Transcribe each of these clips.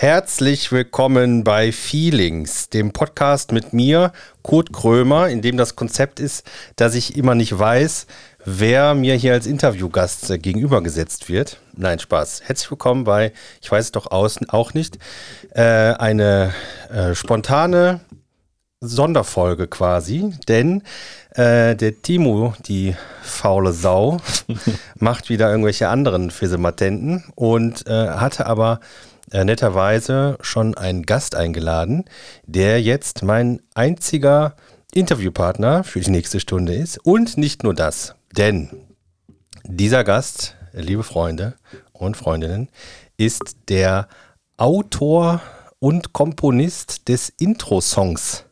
Herzlich willkommen bei Feelings, dem Podcast mit mir, Kurt Krömer, in dem das Konzept ist, dass ich immer nicht weiß, wer mir hier als Interviewgast äh, gegenübergesetzt wird. Nein, Spaß. Herzlich willkommen bei, ich weiß es doch auch nicht, äh, eine äh, spontane Sonderfolge quasi, denn äh, der Timo, die faule Sau, macht wieder irgendwelche anderen Fissematenten und äh, hatte aber äh, netterweise schon einen Gast eingeladen, der jetzt mein einziger Interviewpartner für die nächste Stunde ist. Und nicht nur das, denn dieser Gast, liebe Freunde und Freundinnen, ist der Autor und Komponist des Intro-Songs.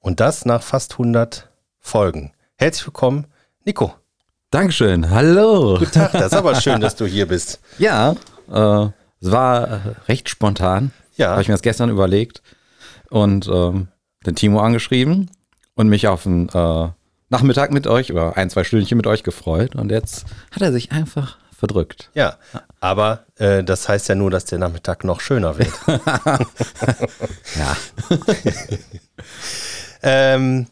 Und das nach fast 100 Folgen. Herzlich willkommen, Nico. Dankeschön, hallo. Guten Tag, das ist aber schön, dass du hier bist. Ja, äh, es war äh, recht spontan. Ja. Habe ich mir das gestern überlegt und ähm, den Timo angeschrieben und mich auf einen äh, Nachmittag mit euch oder ein, zwei Stündchen mit euch gefreut. Und jetzt hat er sich einfach verdrückt. Ja, aber äh, das heißt ja nur, dass der Nachmittag noch schöner wird. ja. ähm,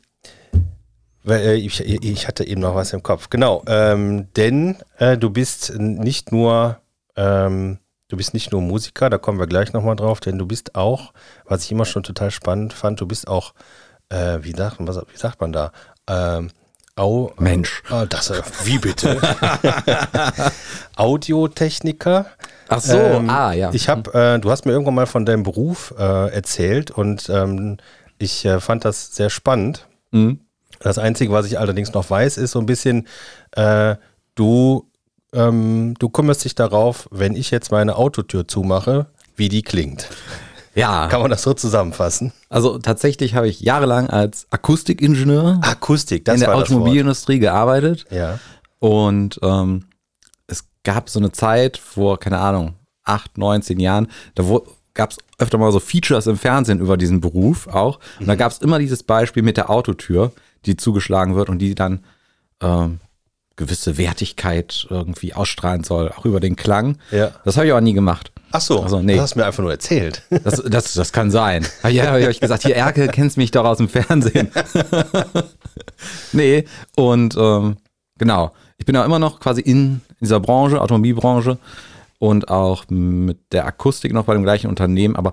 äh, ich, ich, hatte eben noch was im Kopf. Genau, ähm, denn äh, du bist nicht nur ähm, Du bist nicht nur Musiker, da kommen wir gleich nochmal drauf, denn du bist auch, was ich immer schon total spannend fand, du bist auch, äh, wie, sagt, was, wie sagt man da? Ähm, Au, Mensch. Äh, das, wie bitte? Audiotechniker. Ach so, ähm, ah, ja. Ich habe, äh, du hast mir irgendwann mal von deinem Beruf äh, erzählt und ähm, ich äh, fand das sehr spannend. Mhm. Das Einzige, was ich allerdings noch weiß, ist so ein bisschen, äh, du ähm, du kümmerst dich darauf, wenn ich jetzt meine Autotür zumache, wie die klingt. Ja. Kann man das so zusammenfassen? Also tatsächlich habe ich jahrelang als Akustikingenieur Akustik, in der Automobilindustrie gearbeitet. Ja. Und ähm, es gab so eine Zeit vor, keine Ahnung, acht, 19 Jahren, da gab es öfter mal so Features im Fernsehen über diesen Beruf auch. Und mhm. da gab es immer dieses Beispiel mit der Autotür, die zugeschlagen wird und die dann ähm, gewisse Wertigkeit irgendwie ausstrahlen soll, auch über den Klang. Ja. Das habe ich auch nie gemacht. Ach so, also, nee. das hast du mir einfach nur erzählt. Das, das, das kann sein. Ja, habe ich euch gesagt, hier Erke, kennst mich doch aus dem Fernsehen. nee, und ähm, genau, ich bin ja immer noch quasi in dieser Branche, Automobilbranche und auch mit der Akustik noch bei dem gleichen Unternehmen, aber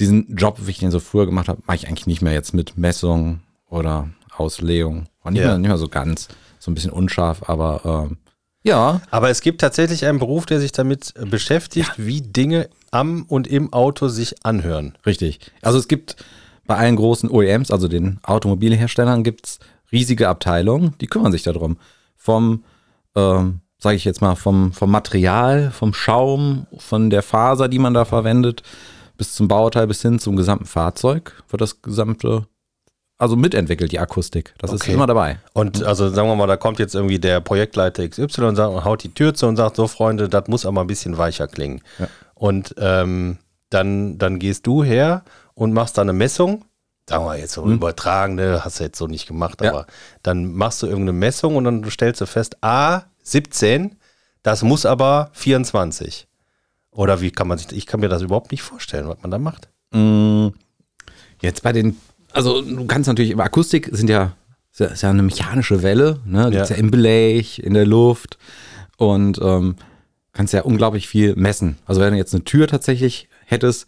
diesen Job, wie ich den so früher gemacht habe, mache ich eigentlich nicht mehr jetzt mit Messung oder Auslegung. Und nicht, ja. mehr, nicht mehr so ganz so ein bisschen unscharf, aber ähm, ja. Aber es gibt tatsächlich einen Beruf, der sich damit beschäftigt, ja. wie Dinge am und im Auto sich anhören. Richtig. Also es gibt bei allen großen OEMs, also den Automobilherstellern, gibt es riesige Abteilungen, die kümmern sich darum. Vom, ähm, sage ich jetzt mal, vom, vom Material, vom Schaum, von der Faser, die man da verwendet, bis zum Bauteil, bis hin zum gesamten Fahrzeug wird das gesamte also mitentwickelt, die Akustik. Das okay. ist immer dabei. Und also sagen wir mal, da kommt jetzt irgendwie der Projektleiter XY und, sagt, und haut die Tür zu und sagt, so Freunde, das muss aber ein bisschen weicher klingen. Ja. Und ähm, dann, dann gehst du her und machst da eine Messung. Sagen wir jetzt so hm. übertragene, hast du jetzt so nicht gemacht, ja. aber dann machst du irgendeine Messung und dann stellst du fest, A, 17, das muss aber 24. Oder wie kann man sich, ich kann mir das überhaupt nicht vorstellen, was man da macht. Mm, jetzt bei den also du kannst natürlich, Akustik sind ja, ist ja eine mechanische Welle, ne? Die ja. ist ja im Blech, in der Luft und ähm, kannst ja unglaublich viel messen. Also wenn du jetzt eine Tür tatsächlich hättest,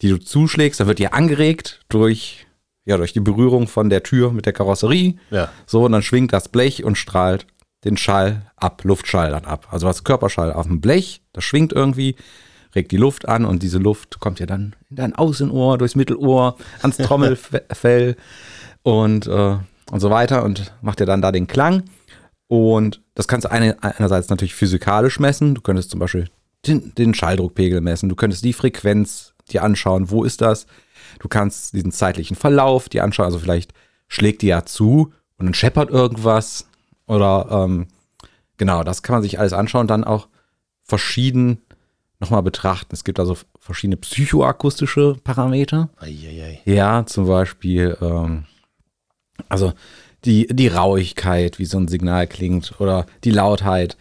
die du zuschlägst, dann wird die angeregt durch, ja, durch die Berührung von der Tür mit der Karosserie. Ja. So, und dann schwingt das Blech und strahlt den Schall ab, Luftschall dann ab. Also du hast Körperschall auf dem Blech, das schwingt irgendwie regt die Luft an und diese Luft kommt ja dann in dein Außenohr, durchs Mittelohr, ans Trommelfell und, äh, und so weiter und macht ja dann da den Klang. Und das kannst du eine, einerseits natürlich physikalisch messen. Du könntest zum Beispiel den, den Schalldruckpegel messen. Du könntest die Frequenz dir anschauen. Wo ist das? Du kannst diesen zeitlichen Verlauf dir anschauen. Also vielleicht schlägt die ja zu und dann scheppert irgendwas. Oder ähm, genau, das kann man sich alles anschauen. Dann auch verschieden nochmal betrachten. Es gibt also verschiedene psychoakustische Parameter. Eieiei. Ja, zum Beispiel, ähm, also die, die Rauigkeit, wie so ein Signal klingt, oder die Lautheit.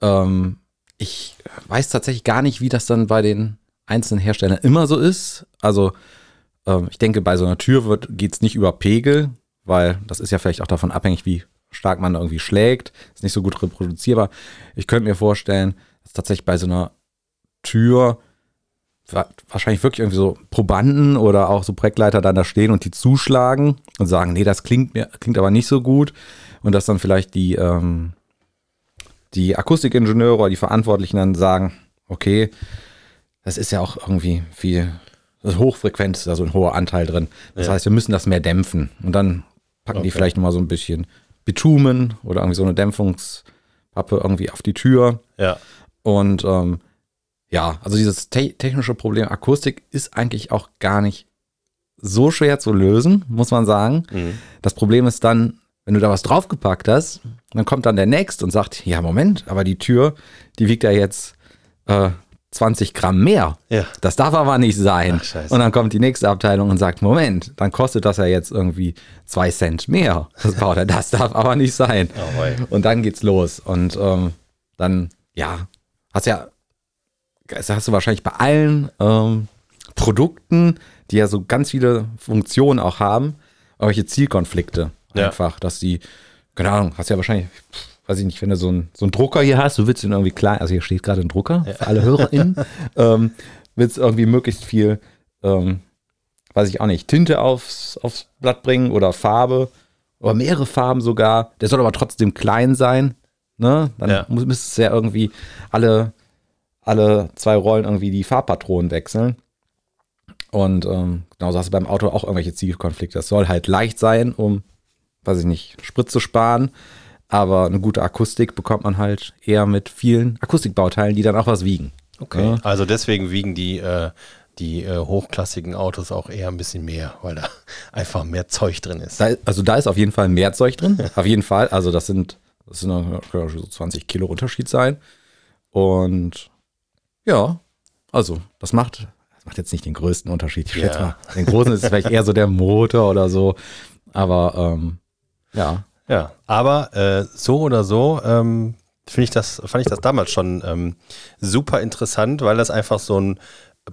Ähm, ich weiß tatsächlich gar nicht, wie das dann bei den einzelnen Herstellern immer so ist. Also ähm, ich denke, bei so einer Tür geht es nicht über Pegel, weil das ist ja vielleicht auch davon abhängig, wie stark man irgendwie schlägt. Ist nicht so gut reproduzierbar. Ich könnte mir vorstellen, dass tatsächlich bei so einer Tür wahrscheinlich wirklich irgendwie so Probanden oder auch so Projektleiter dann da stehen und die zuschlagen und sagen, nee, das klingt mir, klingt aber nicht so gut. Und dass dann vielleicht die, ähm, die Akustikingenieure oder die Verantwortlichen dann sagen, okay, das ist ja auch irgendwie viel, das ist da so ein hoher Anteil drin. Das ja. heißt, wir müssen das mehr dämpfen. Und dann packen okay. die vielleicht nochmal so ein bisschen Bitumen oder irgendwie so eine Dämpfungspappe irgendwie auf die Tür. Ja. Und ähm, ja, also dieses te technische Problem Akustik ist eigentlich auch gar nicht so schwer zu lösen, muss man sagen. Mhm. Das Problem ist dann, wenn du da was draufgepackt hast, dann kommt dann der Next und sagt, ja, Moment, aber die Tür, die wiegt ja jetzt äh, 20 Gramm mehr. Ja. Das darf aber nicht sein. Ach, und dann kommt die nächste Abteilung und sagt, Moment, dann kostet das ja jetzt irgendwie zwei Cent mehr. Das, das darf aber nicht sein. Oh, und dann geht's los. Und ähm, dann, ja, hast ja, das hast du wahrscheinlich bei allen ähm, Produkten, die ja so ganz viele Funktionen auch haben, irgendwelche Zielkonflikte. Ja. Einfach, dass die, keine Ahnung, hast ja wahrscheinlich, weiß ich nicht, wenn du so einen so Drucker hier hast, du willst ihn irgendwie klein, also hier steht gerade ein Drucker ja. für alle HörerInnen, ähm, willst irgendwie möglichst viel, ähm, weiß ich auch nicht, Tinte aufs, aufs Blatt bringen oder Farbe oder mehrere Farben sogar. Der soll aber trotzdem klein sein. Ne? Dann ja. müsstest du ja irgendwie alle, alle zwei Rollen irgendwie die Farbpatronen wechseln. Und ähm, genauso hast du beim Auto auch irgendwelche Zielkonflikte. Das soll halt leicht sein, um, weiß ich nicht, Sprit zu sparen. Aber eine gute Akustik bekommt man halt eher mit vielen Akustikbauteilen, die dann auch was wiegen. Okay. Ja. Also deswegen wiegen die, äh, die äh, hochklassigen Autos auch eher ein bisschen mehr, weil da einfach mehr Zeug drin ist. Da, also da ist auf jeden Fall mehr Zeug drin. auf jeden Fall. Also das sind, das sind so 20 Kilo Unterschied sein. Und ja, also das macht macht jetzt nicht den größten Unterschied. Ich schätze mal, den großen ist vielleicht eher so der Motor oder so. Aber ähm, ja. Ja, aber äh, so oder so ähm, finde ich das, fand ich das damals schon ähm, super interessant, weil das einfach so ein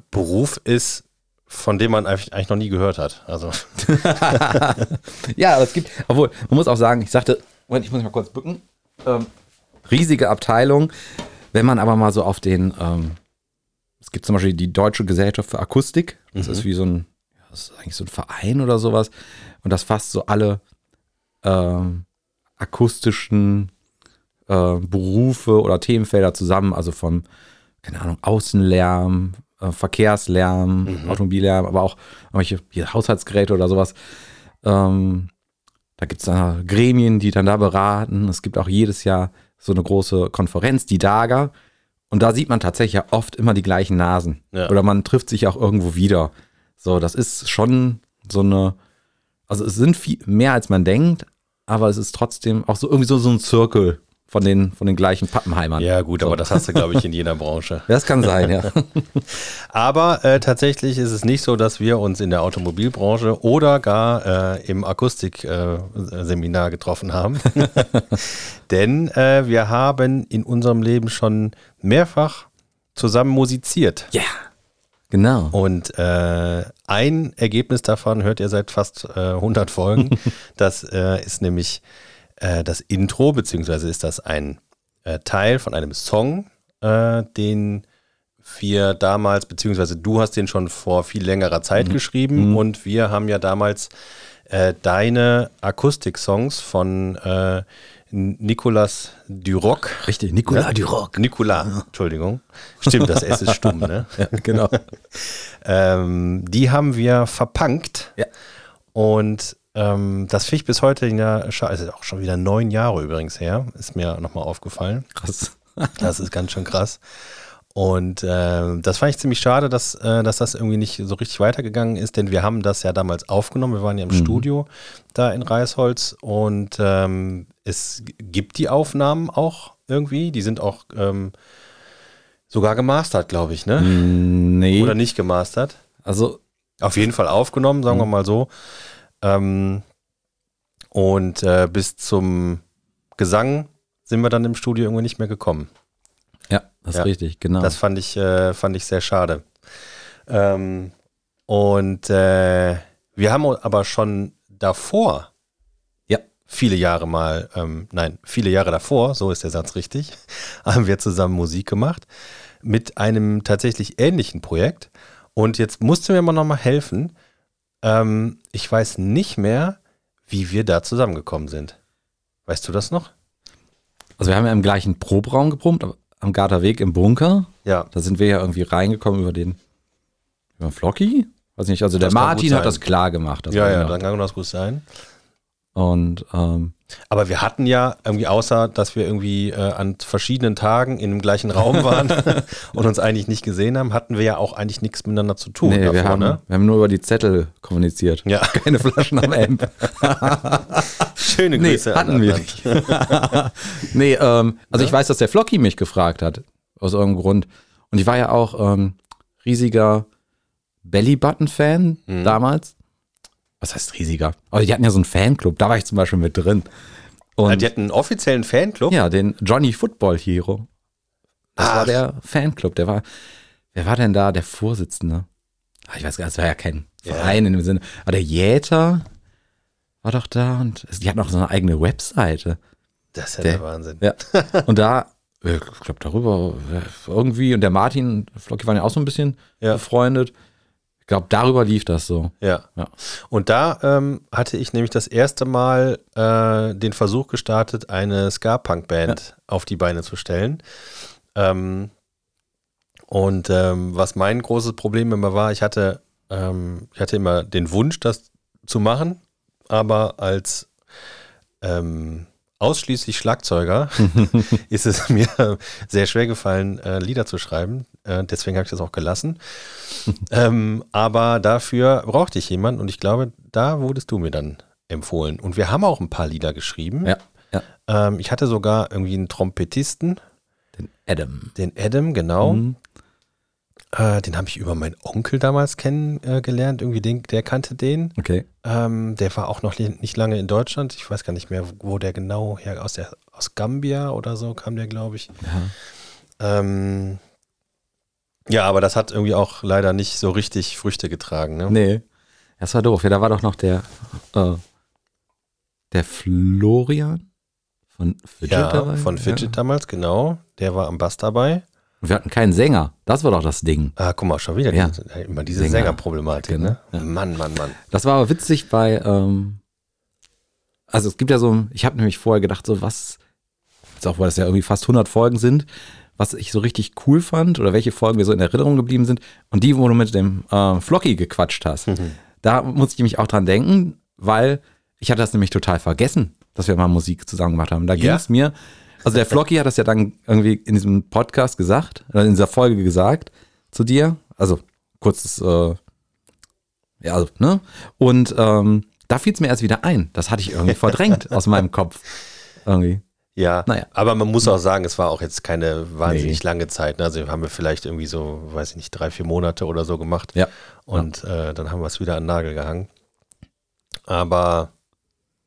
Beruf ist, von dem man eigentlich noch nie gehört hat. Also. ja, aber es gibt, obwohl, man muss auch sagen, ich sagte, Moment, ich muss mich mal kurz bücken. Ähm, riesige Abteilung. Wenn man aber mal so auf den ähm, es gibt zum Beispiel die Deutsche Gesellschaft für Akustik. Das mhm. ist wie so ein, das ist eigentlich so ein Verein oder sowas. Und das fasst so alle ähm, akustischen äh, Berufe oder Themenfelder zusammen. Also von, keine Ahnung, Außenlärm, äh, Verkehrslärm, mhm. Automobillärm, aber auch irgendwelche Haushaltsgeräte oder sowas. Ähm, da gibt es dann Gremien, die dann da beraten. Es gibt auch jedes Jahr so eine große Konferenz, die DAGA. Und da sieht man tatsächlich ja oft immer die gleichen Nasen. Ja. Oder man trifft sich auch irgendwo wieder. So, das ist schon so eine, also es sind viel mehr als man denkt, aber es ist trotzdem auch so irgendwie so, so ein Zirkel von den, von den gleichen Pappenheimern. Ja, gut, so. aber das hast du, glaube ich, in jeder Branche. Das kann sein, ja. aber äh, tatsächlich ist es nicht so, dass wir uns in der Automobilbranche oder gar äh, im Akustikseminar äh, getroffen haben. Denn äh, wir haben in unserem Leben schon mehrfach zusammen musiziert. Ja. Genau. Und äh, ein Ergebnis davon hört ihr seit fast äh, 100 Folgen. das äh, ist nämlich äh, das Intro, beziehungsweise ist das ein äh, Teil von einem Song, äh, den wir damals, beziehungsweise du hast den schon vor viel längerer Zeit mhm. geschrieben mhm. und wir haben ja damals äh, deine Akustik-Songs von äh, Nicolas Duroc. Richtig, Nicolas ja? Duroc. Nicolas, ja. Entschuldigung. Stimmt, das S ist stumm, ne? ja, genau. ähm, die haben wir verpunkt. Ja. Und ähm, das finde ich bis heute in der, also auch schon wieder neun Jahre übrigens her, ist mir nochmal aufgefallen. Krass. das ist ganz schön krass. Und äh, das fand ich ziemlich schade, dass, äh, dass das irgendwie nicht so richtig weitergegangen ist, denn wir haben das ja damals aufgenommen. Wir waren ja im mhm. Studio da in Reisholz und ähm, es gibt die Aufnahmen auch irgendwie. Die sind auch ähm, sogar gemastert, glaube ich, ne? Nee. Oder nicht gemastert. Also. Auf jeden Fall aufgenommen, sagen mhm. wir mal so. Ähm, und äh, bis zum Gesang sind wir dann im Studio irgendwie nicht mehr gekommen. Ja, das ja. ist richtig, genau. Das fand ich, äh, fand ich sehr schade. Ähm, und äh, wir haben aber schon davor, Ja. viele Jahre mal, ähm, nein, viele Jahre davor, so ist der Satz richtig, haben wir zusammen Musik gemacht mit einem tatsächlich ähnlichen Projekt. Und jetzt musst du mir mal nochmal helfen. Ähm, ich weiß nicht mehr, wie wir da zusammengekommen sind. Weißt du das noch? Also wir haben ja im gleichen Proberaum geprobt, am Garterweg im Bunker. Ja. Da sind wir ja irgendwie reingekommen über den, über den Flocky. Weiß nicht, also der Das gut Martin hat das klar gemacht. Das ja, ja, noch. dann kann das gut sein. Und ähm, Aber wir hatten ja irgendwie, außer dass wir irgendwie äh, an verschiedenen Tagen in dem gleichen Raum waren und uns eigentlich nicht gesehen haben, hatten wir ja auch eigentlich nichts miteinander zu tun. nee, wir, davor, haben, ne? wir haben nur über die Zettel kommuniziert. Ja. Keine Flaschen am Amp. Schöne Nee, Grüße. an hatten wir nicht. nee, ähm, also ich weiß, dass der Flocky mich gefragt hat, aus irgendeinem Grund. Und ich war ja auch ähm, riesiger Bellybutton-Fan Mhm. damals. Was heißt riesiger? Aber die hatten ja so einen Fanclub, da war ich zum Beispiel mit drin. Und Ja, Die hatten einen offiziellen Fanclub. ja, den Johnny Football Hero. Das war Ach. der Fanclub. Der war, wer war denn da der Vorsitzende? Ah, Ich weiß gar nicht, das war ja kein. Verein in dem Sinne. Aber der Jäter war doch da und die hatten auch so eine eigene Webseite. Das ist ja Der- der Wahnsinn. Ja. Und da, äh, ich glaube, darüber äh, irgendwie, und der Martin, Flocky waren ja auch so ein bisschen Ja. befreundet. Ich glaube, darüber lief das so. Ja. Ja. Und da ähm, hatte ich nämlich das erste Mal äh, den Versuch gestartet, eine Ska-Punk-Band auf die Beine zu stellen. Ähm, und ähm, was mein großes Problem immer war, ich hatte, ähm, ich hatte immer den Wunsch, das zu machen, aber als ähm, ausschließlich Schlagzeuger ist es mir sehr schwer gefallen, äh, Lieder zu schreiben. Äh, deswegen habe ich das auch gelassen. ähm, aber dafür brauchte ich jemanden und ich glaube, da wurdest du mir dann empfohlen. Und wir haben auch ein paar Lieder geschrieben. Ja. ja. Ähm, ich hatte sogar irgendwie einen Trompetisten, Den Adam. den Adam, genau. Mhm. Äh, den habe ich über meinen Onkel damals kennengelernt. Irgendwie den, der kannte den. Okay. Ähm, der war auch noch nicht lange in Deutschland. Ich weiß gar nicht mehr, wo der genau her, aus der, aus Gambia oder so kam der, glaube ich. Ja. Ähm, ja, aber das hat irgendwie auch leider nicht so richtig Früchte getragen. Ne? Nee. Das war doof. Ja, da war doch noch der, äh, der Florian von Fidget Ja, dabei. von Fidget Ja. damals, genau. Der war am Bass dabei. Und wir hatten keinen Sänger. Das war doch das Ding. Ah, guck mal, schon wieder Ja. diese, immer diese Sänger. Sängerproblematik, Genau, ne? ja. Mann, Mann, Mann. Das war aber witzig bei, ähm, also es gibt ja so, ich habe nämlich vorher gedacht, so was, jetzt auch weil das ja irgendwie fast 100 Folgen sind, was ich so richtig cool fand oder welche Folgen mir so in Erinnerung geblieben sind und die, wo du mit dem äh, Flocky gequatscht hast. Da musste ich mich auch dran denken, weil ich hatte das nämlich total vergessen, dass wir mal Musik zusammen gemacht haben. Da ging Ja? es mir, also der Flocky hat das ja dann irgendwie in diesem Podcast gesagt, oder in dieser Folge gesagt zu dir, also kurzes, äh, ja, also, ne? Und ähm, da fiel es mir erst wieder ein. Das hatte ich irgendwie verdrängt aus meinem Kopf. Irgendwie. Ja, Naja. aber man muss auch sagen, es war auch jetzt keine wahnsinnig Nee. lange Zeit. Ne? Also haben wir vielleicht irgendwie so, weiß ich nicht, drei, vier Monate oder so gemacht. Ja. Und Äh, dann haben wir es wieder an den Nagel gehangen. Aber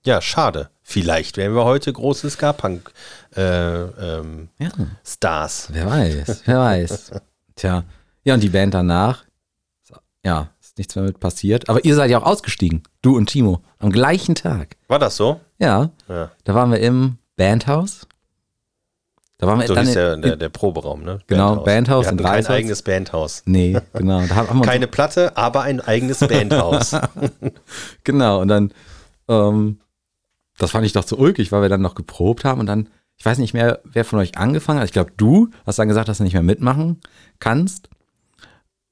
ja, schade. Vielleicht wären wir heute große Ska-Punk äh, ähm, Ja. Stars. Wer weiß, wer weiß. Tja. Ja, und die Band danach, ja, ist nichts mehr mit passiert. Aber ihr seid ja auch ausgestiegen, du und Timo, am gleichen Tag. War das so? Ja, Ja. da waren wir im Bandhaus. Da waren wir So dann hieß in- der, der, der Proberaum, ne? Genau, Bandhaus Wir hatten in kein eigenes Bandhaus. Nee, genau. Da haben wir uns Keine Platte, aber ein eigenes Bandhaus. Genau, und dann, ähm, das fand ich doch zu ulkig, weil wir dann noch geprobt haben und dann, ich weiß nicht mehr, wer von euch angefangen hat. Ich glaube, du hast dann gesagt, dass du nicht mehr mitmachen kannst.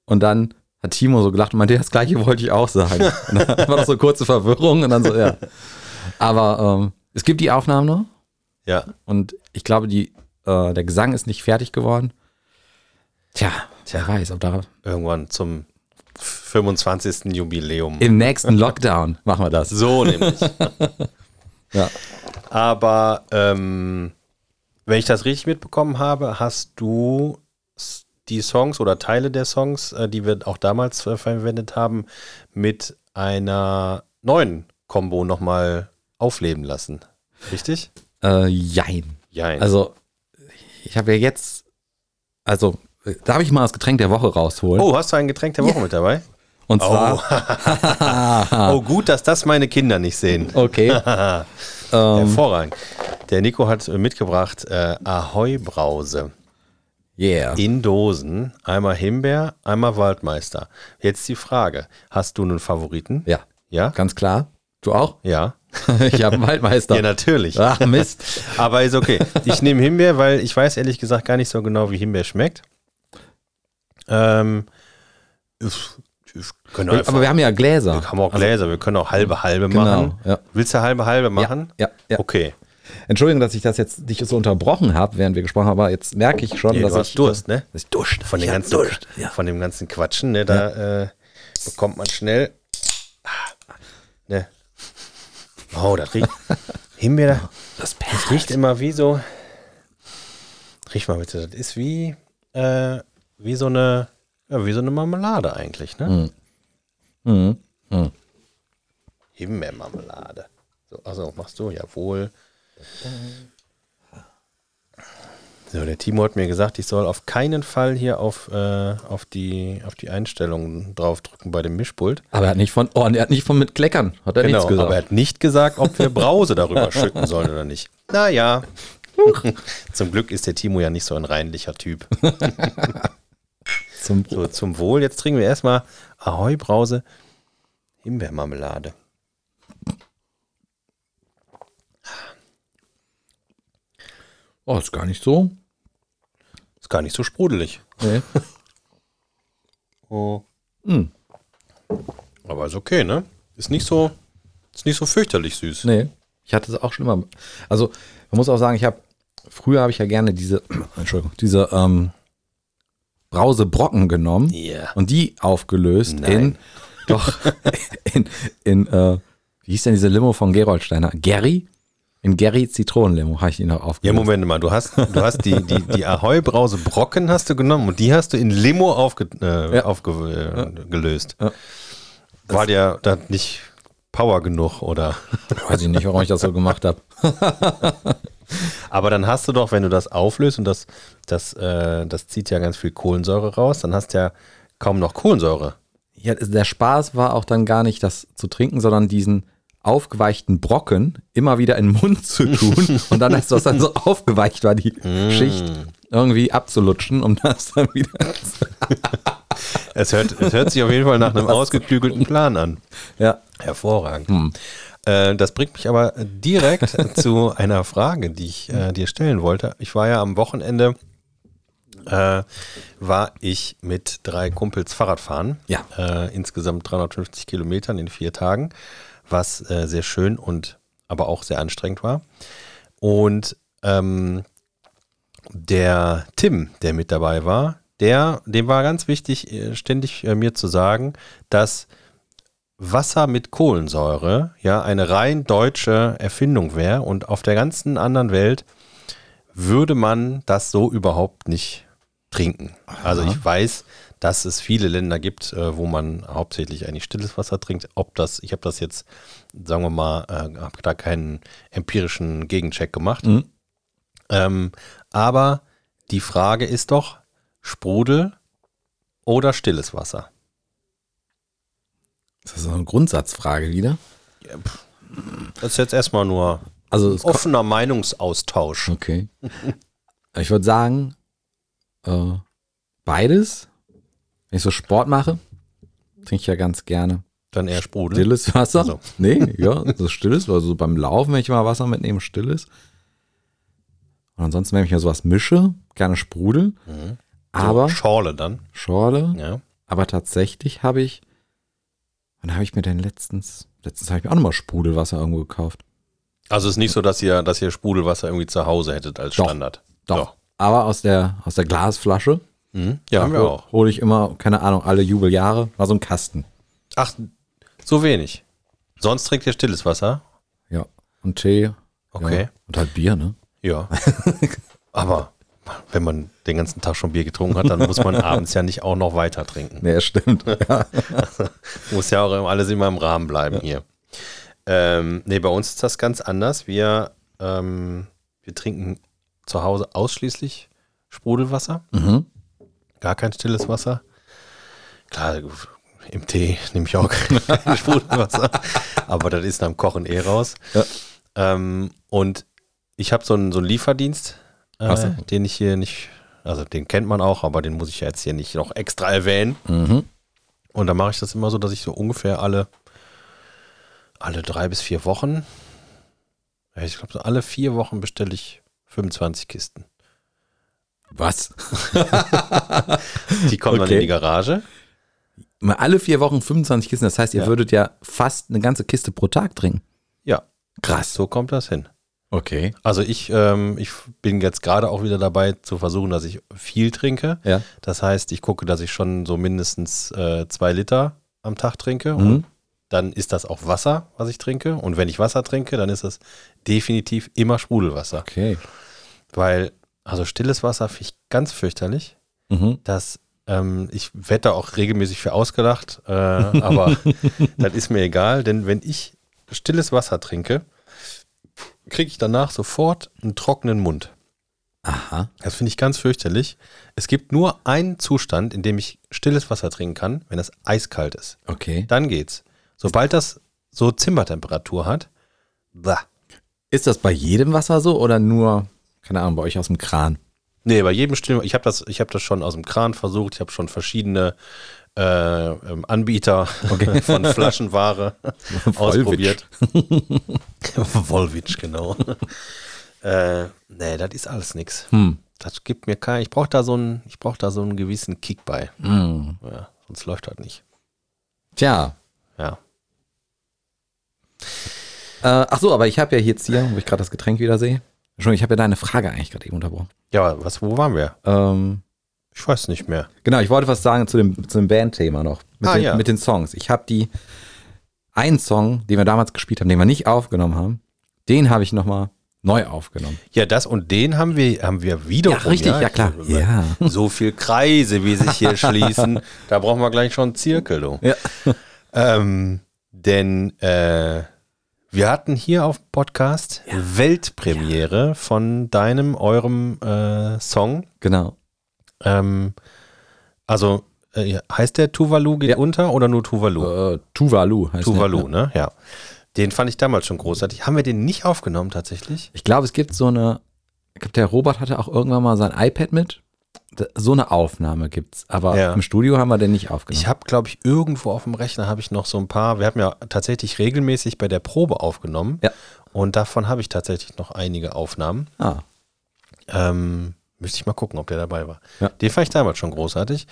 Und dann hat Timo so gelacht und meinte, das gleiche wollte ich auch sagen. Und dann war doch so kurze Verwirrung und dann so, ja. Aber ähm, es gibt die Aufnahmen noch ja. und ich glaube, die, äh, der Gesang ist nicht fertig geworden. Tja, wer weiß, ob da Irgendwann zum 25. Jubiläum. im nächsten Lockdown machen wir das. So nämlich. Ja. Aber ähm, wenn ich das richtig mitbekommen habe, hast du die Songs oder Teile der Songs, äh, die wir auch damals äh, verwendet haben, mit einer neuen Combo nochmal aufleben lassen. Richtig? Äh, jein. Ja. Also, ich habe ja jetzt, also darf ich mal das Getränk der Woche rausholen? Oh, hast du ein Getränk der Woche mit dabei? Und zwar, Oh, gut, dass das meine Kinder nicht sehen. okay, Hervorragend. Der Nico hat mitgebracht äh, Ahoi-Brause yeah. in Dosen. Einmal Himbeer, einmal Waldmeister. Jetzt die Frage: Hast du einen Favoriten? Ja, Ja? ganz klar. Du auch? Ja. ich habe einen Waldmeister. Ja, natürlich. Ach, Mist. Aber ist okay. Ich nehme Himbeer, weil ich weiß ehrlich gesagt gar nicht so genau, wie Himbeer schmeckt. Ähm, können einfach, Aber wir haben ja wir Gläser. haben auch Gläser, wir können auch halbe halbe Genau, machen. ja. Willst du halbe halbe machen? Ja, ja. Okay. Entschuldigung, dass ich das jetzt dich so unterbrochen habe, während wir gesprochen haben, aber jetzt merke ich schon, Nee, dass du ich Durst, ne? Dass ich Durst. Von, ich ganzen, Durst. Ja. von dem ganzen Quatschen, ne? Da äh, bekommt man schnell. Ah, Ne? Oh, das riecht. Himbeer, Das das riecht immer wie so. Riech mal bitte, das ist wie, äh, wie so eine, ja, wie so eine Marmelade eigentlich, ne? Mhm. Mhm. Himbeermarmelade. So, also machst du, jawohl. So, der Timo hat mir gesagt, ich soll auf keinen Fall hier auf, äh, auf, die, auf die Einstellungen draufdrücken bei dem Mischpult. Aber er hat nicht von, oh, er hat nicht von mit Kleckern, hat er Genau, nichts gesagt. aber er hat nicht gesagt, ob wir Brause darüber schütten sollen oder nicht. Naja. Zum Glück ist der Timo ja nicht so ein reinlicher Typ. Zum So, zum Wohl. Jetzt trinken wir erstmal Ahoi Brause Himbeermarmelade. oh, ist gar nicht so. Ist gar nicht so sprudelig. Nee. Oh. Hm. Aber ist okay, ne? Ist nicht so, ist nicht so fürchterlich süß. nee. Ich hatte es auch schon immer. Also, man muss auch sagen, ich habe, früher habe ich ja gerne diese, Entschuldigung, diese ähm, Brausebrocken genommen Ja. und die aufgelöst Nein. in, doch, in, in äh, wie hieß denn diese Limo von Geroldsteiner? Gary? In Gary Zitronenlimo habe ich die noch Ja, aufgelöst. Moment mal, du hast, du hast die, die, die Ahoi-Brause Brocken hast du genommen und die hast du in Limo aufge, äh, Ja. aufgelöst. Ja. War dir das nicht Power genug oder? Weiß ich nicht, warum ich das so gemacht habe. Aber dann hast du doch, wenn du das auflöst und das, das, äh, das zieht ja ganz viel Kohlensäure raus, dann hast du ja kaum noch Kohlensäure. Ja, der Spaß war auch dann gar nicht das zu trinken, sondern diesen aufgeweichten Brocken immer wieder in den Mund zu tun und dann, als das dann so aufgeweicht war, die Schicht irgendwie abzulutschen, um das dann wieder. Es hört, es hört sich auf jeden Fall nach einem ausgeklügelten Plan an. ja. Hervorragend. Äh, das bringt mich aber direkt zu einer Frage, die ich äh, dir stellen wollte. Ich war ja am Wochenende, äh, war ich mit drei Kumpels Fahrradfahren. Ja. Äh, insgesamt 350 Kilometern in vier Tagen, was äh, sehr schön und aber auch sehr anstrengend war. Und ähm, der Tim, der mit dabei war, der, dem war ganz wichtig, ständig mir zu sagen, dass Wasser mit Kohlensäure ja eine rein deutsche Erfindung wäre und auf der ganzen anderen Welt würde man das so überhaupt nicht trinken. Also ich weiß, dass es viele Länder gibt, äh, wo man hauptsächlich eigentlich stilles Wasser trinkt. Ob das, ich habe das jetzt, sagen wir mal, äh, habe da keinen empirischen Gegencheck gemacht. Mhm. Ähm, aber die Frage ist doch, Sprudel oder stilles Wasser? Das ist so eine Grundsatzfrage wieder. Das ist jetzt erstmal nur Also offener Meinungsaustausch. okay. Ich würde sagen, äh, beides. Wenn ich so Sport mache, trinke ich ja ganz gerne Dann eher Sprudel. stilles Wasser. Also. Nee, ja, so stilles, also beim Laufen, wenn ich mal Wasser mitnehme, stilles. Und ansonsten, wenn ich mir sowas mische, gerne Sprudel. Mhm. Aber so, Schorle dann. Schorle. Ja. Aber tatsächlich habe ich, wann habe ich mir denn letztens, letztens habe ich mir auch nochmal Sprudelwasser irgendwo gekauft. Also es ist nicht so, dass ihr, dass ihr Sprudelwasser irgendwie zu Hause hättet als Doch. Standard. Doch. Aber aus der, aus der Glasflasche. Mhm. Ja, haben wir auch. Hole ich immer, keine Ahnung, alle Jubeljahre, war so ein Kasten. Ach, so wenig. Sonst trinkt ihr stilles Wasser? Ja. Und Tee. Okay. Ja. Und halt Bier, ne? Ja. Aber wenn man den ganzen Tag schon Bier getrunken hat, dann muss man abends ja nicht auch noch weiter trinken. Nee, stimmt. ja. Muss ja auch alles immer im Rahmen bleiben hier. Ähm, nee, bei uns ist das ganz anders. Wir, ähm, wir trinken zu Hause ausschließlich Sprudelwasser. Mhm. gar kein stilles Wasser. Klar, im Tee nehme ich auch kein Sprudelwasser, aber das ist am Kochen eh raus. Ja. Ähm, und ich habe so einen, so einen Lieferdienst, äh, Ach so. den ich hier nicht, also den kennt man auch, aber den muss ich ja jetzt hier nicht noch extra erwähnen. Mhm. Und da mache ich das immer so, dass ich so ungefähr alle, alle drei bis vier Wochen, ich glaube, so alle vier Wochen bestelle ich 25 Kisten. Was? Die kommen dann Okay. in die Garage. Mal alle vier Wochen 25 Kisten, das heißt, ihr Ja. würdet ja fast eine ganze Kiste pro Tag trinken. Ja, Krass. so kommt das hin. Okay. Also ich, ähm, ich bin jetzt gerade auch wieder dabei zu versuchen, dass ich viel trinke. Ja. Das heißt, ich gucke, dass ich schon so mindestens äh, zwei Liter am Tag trinke. Mhm. Und dann ist das auch Wasser, was ich trinke. Und wenn ich Wasser trinke, dann ist das definitiv immer Sprudelwasser. Okay. Weil, also stilles Wasser finde ich ganz fürchterlich. Mhm. Das, ähm, ich werde da auch regelmäßig für ausgelacht, äh, aber das ist mir egal, denn wenn ich stilles Wasser trinke, kriege ich danach sofort einen trockenen Mund. Aha. Das finde ich ganz fürchterlich. Es gibt nur einen Zustand, in dem ich stilles Wasser trinken kann, wenn es eiskalt ist. Okay. Dann geht's. Sobald das so Zimmertemperatur hat, blah. Ist das bei jedem Wasser so oder nur, keine Ahnung, bei euch aus dem Kran? Nee, bei jedem Still, ich habe das, ich hab das schon aus dem Kran versucht, ich habe schon verschiedene äh, ähm, Anbieter von Flaschenware ausprobiert. Volvic, genau. äh, nee, das ist alles nix. Hm. Das gibt mir kein, ich brauche da so einen, ich brauche da so einen gewissen Kick bei. Hm. Ja, sonst läuft das nicht. Tja. Ja. Äh, ach so, aber ich habe ja jetzt hier, wo ich gerade das Getränk wieder sehe. Schon, ich habe ja deine Frage eigentlich gerade eben unterbrochen. Ja, aber was, wo waren wir? Ähm, Ich weiß nicht mehr. genau, ich wollte was sagen zu dem, zu dem Bandthema noch. Mit, Ah, den, ja. mit den Songs. Ich habe die, einen Song, den wir damals gespielt haben, den wir nicht aufgenommen haben, den habe ich nochmal neu aufgenommen. Ja, das und den haben wir, haben wir wiederum. ja klar. Ja. So viel Kreise, wie sich hier schließen. Da brauchen wir gleich schon einen Zirkel, du. Ja. Ähm, denn äh, wir hatten hier auf Podcast Weltpremiere von deinem, eurem äh, Song. Genau. Ähm, also äh, heißt der Tuvalu geht Ja. unter oder nur Tuvalu? Äh, Tuvalu heißt der. Tuvalu, ne? Ja. Den fand ich damals schon großartig. Haben wir den nicht aufgenommen tatsächlich? Ich glaube, es gibt so eine, ich glaube, der Robert hatte auch irgendwann mal sein iPad mit. So eine Aufnahme gibt's, aber Ja. im Studio haben wir den nicht aufgenommen. Ich habe, glaube ich, irgendwo auf dem Rechner habe ich noch so ein paar. Wir haben ja tatsächlich regelmäßig bei der Probe aufgenommen. Ja. Und davon habe ich tatsächlich noch einige Aufnahmen. ah, Ähm, müsste ich mal gucken, ob der dabei war. Ja. Den fand ich damals schon großartig.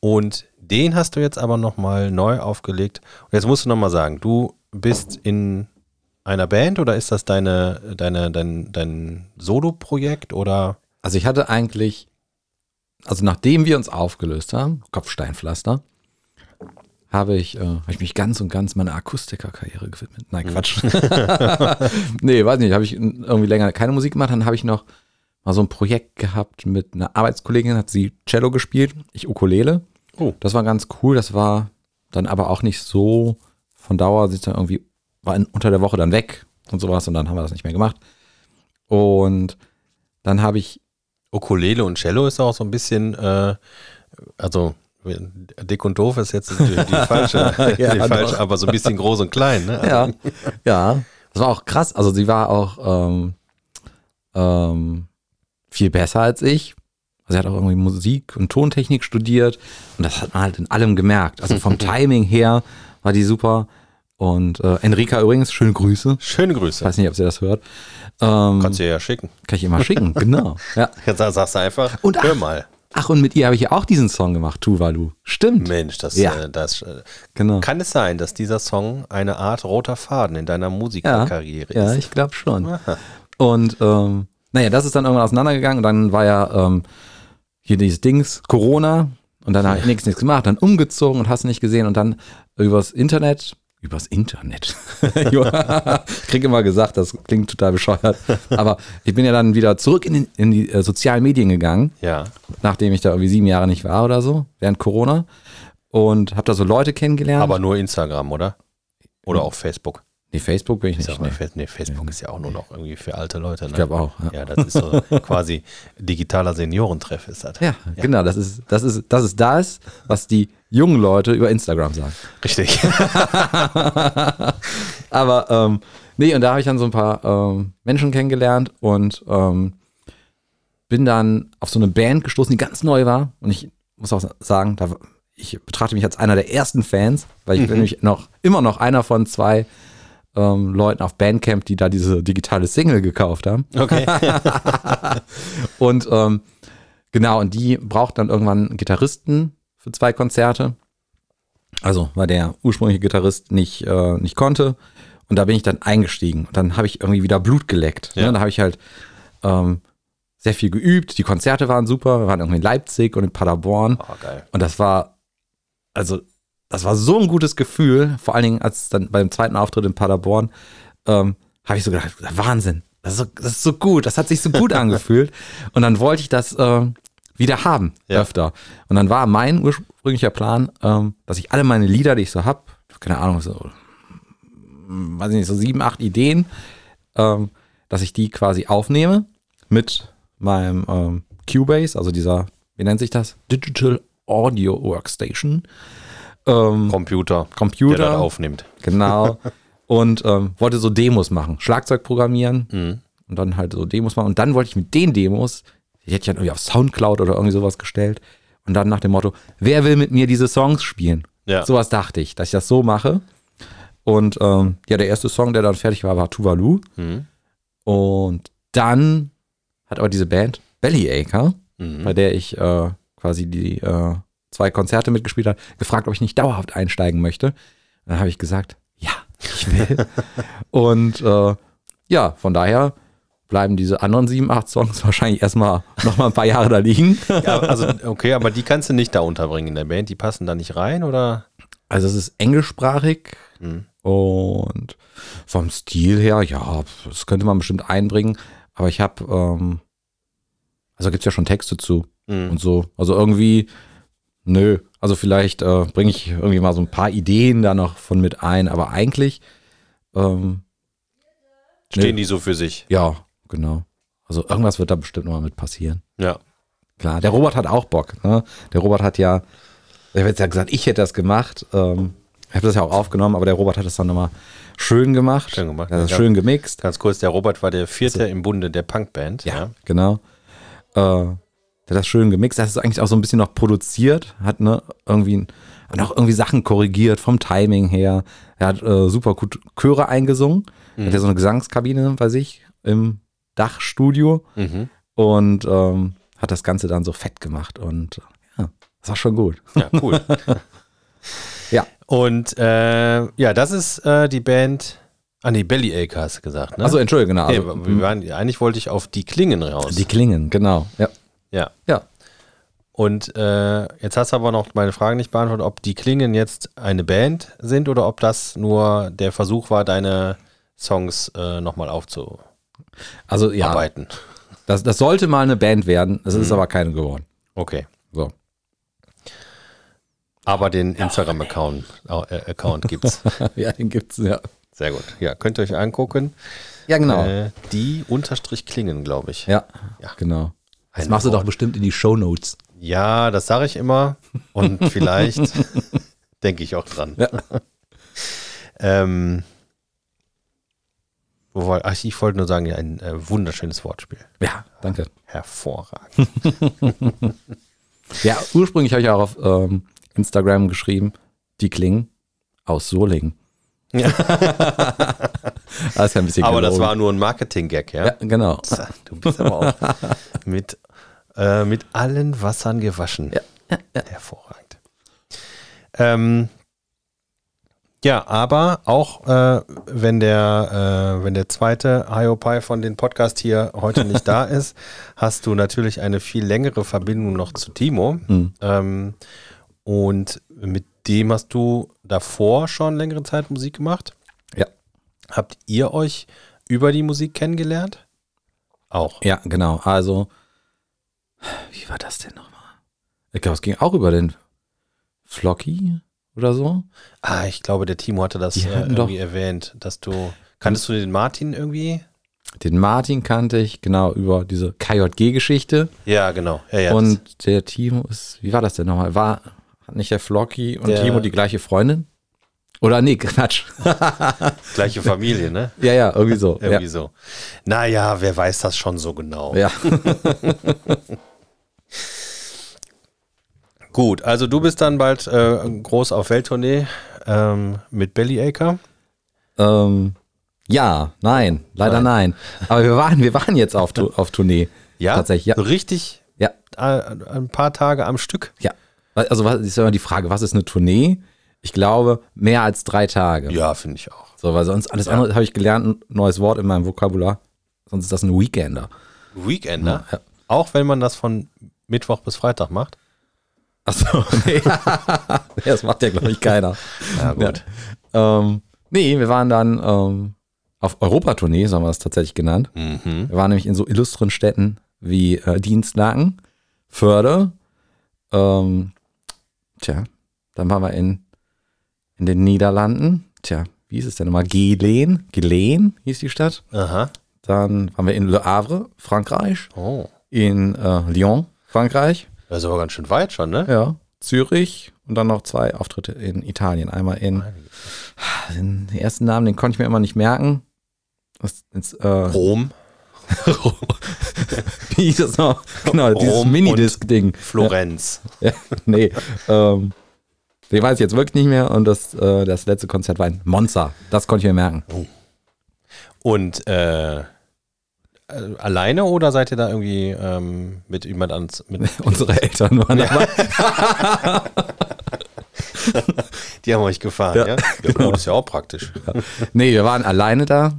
Und den hast du jetzt aber nochmal neu aufgelegt. Und jetzt musst du nochmal sagen, du bist in einer Band oder ist das deine, deine, dein, dein Solo-Projekt oder? also ich hatte eigentlich, also nachdem wir uns aufgelöst haben, Kopfsteinpflaster, habe ich, äh, habe ich mich ganz und ganz meiner Akustikerkarriere gewidmet. Nein, Quatsch. nee, weiß nicht, habe ich irgendwie länger keine Musik gemacht, dann habe ich noch mal so ein Projekt gehabt mit einer Arbeitskollegin, hat sie Cello gespielt, ich Ukulele. Oh. Das war ganz cool, das war dann aber auch nicht so von Dauer, sie ist dann irgendwie, war in, unter der Woche dann weg und sowas und dann haben wir das nicht mehr gemacht. Und dann habe ich, Ukulele und Cello ist auch so ein bisschen, äh, also dick und doof ist jetzt die, die falsche, Ja, die falsche aber so ein bisschen groß und klein. Ne? ja, ja, das war auch krass. Also sie war auch ähm, ähm, viel besser als ich. Also sie hat auch irgendwie Musik und Tontechnik studiert und das hat man halt in allem gemerkt. Also vom Timing her war die super. Und äh, Enrika übrigens, schöne Grüße. Schöne Ich Grüße. weiß nicht, ob sie das hört. Ähm, Kannst du ja schicken. kann ich immer schicken, genau. Ja. Jetzt sagst du einfach, Und hör ach- mal. Ach, und mit ihr habe ich ja auch diesen Song gemacht, Tuvalu. Stimmt. Mensch, das, Ja. äh, das äh, Genau. kann es sein, dass dieser Song eine Art roter Faden in deiner Musikerkarriere Ja, ist. ich glaube schon. Und ähm, naja, das ist dann irgendwann auseinandergegangen und dann war ja ähm, hier dieses Dings, Corona und dann habe ich nichts, nichts gemacht, dann umgezogen und hast nicht gesehen und dann übers Internet, übers Internet. ich kriege immer gesagt, das klingt total bescheuert, aber ich bin ja dann wieder zurück in, den, in die äh, sozialen Medien gegangen, Ja. nachdem ich da irgendwie sieben Jahre nicht war oder so, während Corona und habe da so Leute kennengelernt. Aber nur Instagram, oder? Oder auch Facebook. Nee, Facebook bin ich nicht. auch mal Nee. Facebook ist ja auch nur noch irgendwie für alte Leute. Ne? Ich glaube auch. Ja. Ja, das ist so quasi digitaler Seniorentreff ist das. Ja, genau, das ist, das ist, das ist das, was die jungen Leute über Instagram sagen. Richtig. Aber ähm, nee, und da habe ich dann so ein paar ähm, Menschen kennengelernt und ähm, bin dann auf so eine Band gestoßen, die ganz neu war. Und ich muss auch sagen, da, ich betrachte mich als einer der ersten Fans, weil ich bin nämlich noch immer noch einer von zwei ähm, Leuten auf Bandcamp, die da diese digitale Single gekauft haben. Okay. Und ähm, genau, und die braucht dann irgendwann einen Gitarristen für zwei Konzerte. Also, weil der ursprüngliche Gitarrist nicht, äh, nicht konnte. Und da bin ich dann eingestiegen. Und dann habe ich irgendwie wieder Blut geleckt. Ja. Ne? Da habe ich halt ähm, sehr viel geübt. Die Konzerte waren super. Wir waren irgendwie in Leipzig und in Paderborn. Oh, geil. Und das war, also, das war so ein gutes Gefühl. Vor allen Dingen, als dann beim zweiten Auftritt in Paderborn, ähm, habe ich so gedacht, Wahnsinn. Das ist, so, das ist so gut. Das hat sich so gut angefühlt. Und dann wollte ich das ähm, wieder haben, Ja. öfter. Und dann war mein ursprünglicher Plan, ähm, dass ich alle meine Lieder, die ich so habe, keine Ahnung, so, hm, weiß ich nicht, so sieben, acht Ideen, ähm, dass ich die quasi aufnehme mit meinem ähm, Cubase, also dieser, wie nennt sich das? Digital Audio Workstation. Ähm, Computer, Computer. der das aufnimmt. Genau. Und ähm, wollte so Demos machen. Schlagzeug programmieren Mhm. und dann halt so Demos machen. Und dann wollte ich mit den Demos, die hätte ich dann irgendwie auf Soundcloud oder irgendwie sowas gestellt. Und dann nach dem Motto, wer will mit mir diese Songs spielen? Ja. Sowas dachte ich, dass ich das so mache. Und ähm, ja, der erste Song, der dann fertig war, war Tuvalu. Mhm. Und dann hat aber diese Band Bellyacre, Mhm. bei der ich äh, quasi die äh, zwei Konzerte mitgespielt habe, gefragt, ob ich nicht dauerhaft einsteigen möchte. Dann habe ich gesagt, ja, ich will. Und äh, ja, von daher bleiben diese anderen sieben, acht Songs wahrscheinlich erstmal noch mal ein paar Jahre da liegen. Ja, also, okay, aber die kannst du nicht da unterbringen in der Band. Die passen da nicht rein, oder? Also es ist englischsprachig Mhm. und vom Stil her, ja, das könnte man bestimmt einbringen. Aber ich habe, ähm, also gibt es ja schon Texte zu Mhm. und so. Also irgendwie, nö. Also vielleicht äh, bringe ich irgendwie mal so ein paar Ideen da noch von mit ein. Aber eigentlich, ähm, Stehen Nee. die so für sich? ja, genau. Also irgendwas wird da bestimmt noch mal mit passieren. Ja. Klar, der Robert hat auch Bock. Ne? Der Robert hat ja, ich habe jetzt ja gesagt, ich hätte das gemacht. Ähm, ich habe das ja auch aufgenommen, aber der Robert hat es dann nochmal schön gemacht. Schön gemacht, ja. schön gemixt. Ganz kurz, der Robert war der vierte im Bunde der Punkband. Ja, genau. Äh, der hat das schön gemixt. Er hat es eigentlich auch so ein bisschen noch produziert, hat ne, irgendwie hat noch irgendwie Sachen korrigiert vom Timing her. Er hat äh, super gut Chöre eingesungen. Er hat ja so eine Gesangskabine bei sich im Dachstudio Mhm. und ähm, hat das Ganze dann so fett gemacht und ja, das war schon gut. Ja, cool. Ja. Und äh, ja, das ist äh, die Band. Ah, nee, Bellyacre hast du gesagt, ne? Also entschuldige, genau. nee, Also, wir waren, eigentlich wollte ich auf die Klingen raus. die Klingen, genau. Ja. Ja. Ja. Und äh, jetzt hast du aber noch meine Frage nicht beantwortet, ob die Klingen jetzt eine Band sind oder ob das nur der Versuch war, deine Songs äh, nochmal aufzuarbeiten. Also ja, das, das sollte mal eine Band werden. Es ist aber keine geworden. Okay. So. Aber den Instagram-Account äh, Account gibt's. ja, den gibt's ja. Sehr gut. Ja, könnt ihr euch angucken. Ja, genau. Äh, die Unterstrich Klingen, glaube ich. ja, Ja. genau. Das machst du Wort. doch bestimmt in die Shownotes. Ja, das sage ich immer. Und vielleicht denke ich auch dran. Ja. ähm, wo war, ach, ich wollte nur sagen, ein äh, wunderschönes Wortspiel. Ja, danke. Hervorragend. Ja, ursprünglich habe ich auch auf ähm, Instagram geschrieben, die Klingen aus Solingen. Das ja bisschen Aber das war nur ein Marketing-Gag, ja? Ja, genau. Du bist aber auch mit, äh, mit allen Wassern gewaschen. Ja, Hervorragend. Ähm, ja, aber auch äh, wenn der äh, wenn der zweite Hiopai von den Podcast hier heute nicht da ist, hast du natürlich eine viel längere Verbindung noch zu Timo. Mhm. Ähm, und mit dem hast du davor schon längere Zeit Musik gemacht. Ja. Habt ihr euch über die Musik kennengelernt? Auch. Ja, genau. Also, wie war das denn nochmal? Ich glaube, es ging auch über den Flocky oder so. Ah, ich glaube, der Timo hatte das äh, irgendwie doch- erwähnt, dass du. Kanntest du den Martin irgendwie? Den Martin kannte ich, genau, über diese KJG-Geschichte. Ja, genau. Ja, ja, und der Timo ist, wie war das denn nochmal? War, nicht der Flocky und Der- Timo die gleiche Freundin? Oder nee, Quatsch. gleiche Familie, ne? ja, ja, irgendwie so. Irgendwie so. Naja, wer weiß das schon so genau. Ja. ja. Gut, also du bist dann bald äh, groß auf Welttournee ähm, mit Bellyacre. Ähm, ja, nein, leider nein. Aber wir waren, wir waren jetzt auf, auf Tournee. Ja, Tatsächlich, ja. Richtig Ja, äh, ein paar Tage am Stück. ja. Also was ist immer die Frage, was ist eine Tournee? Ich glaube, mehr als drei Tage. Ja, finde ich auch. So, weil sonst alles andere habe ich gelernt, ein neues Wort in meinem Vokabular. Sonst ist das ein Weekender. Weekender. Ja. Auch wenn man das von Mittwoch bis Freitag macht. Achso, nee. das macht ja, glaube ich, keiner. Ja, gut. Ja. Ähm, nee, wir waren dann ähm, auf Europatournee, so haben wir es tatsächlich genannt. Mhm. Wir waren nämlich in so illustren Städten wie äh, Dienstlaken, Förde, ähm, tja, dann waren wir in, in den Niederlanden, tja, wie hieß es denn nochmal? Geleen, Geleen hieß die Stadt. Aha. Dann waren wir in Le Havre, Frankreich, Oh. in äh, Lyon, Frankreich, Das ist aber ganz schön weit schon, ne? ja, Zürich und dann noch zwei Auftritte in Italien. Einmal in, den ersten Namen, den konnte ich mir immer nicht merken. Das, ist, äh, Rom, Wie hieß das noch? Genau, dieses Rom Minidisc-Ding. Florenz. Ja, nee, ähm, den weiß ich jetzt wirklich nicht mehr. Und das, äh, das letzte Konzert war in Monza. Das konnte ich mir merken. Und äh, äh, alleine oder seid ihr da irgendwie ähm, mit jemand ans mit Unsere Eltern waren dabei. Die haben euch gefahren, ja? Ja, Ja, genau. gut, ist ja auch praktisch. Nee, wir waren alleine da.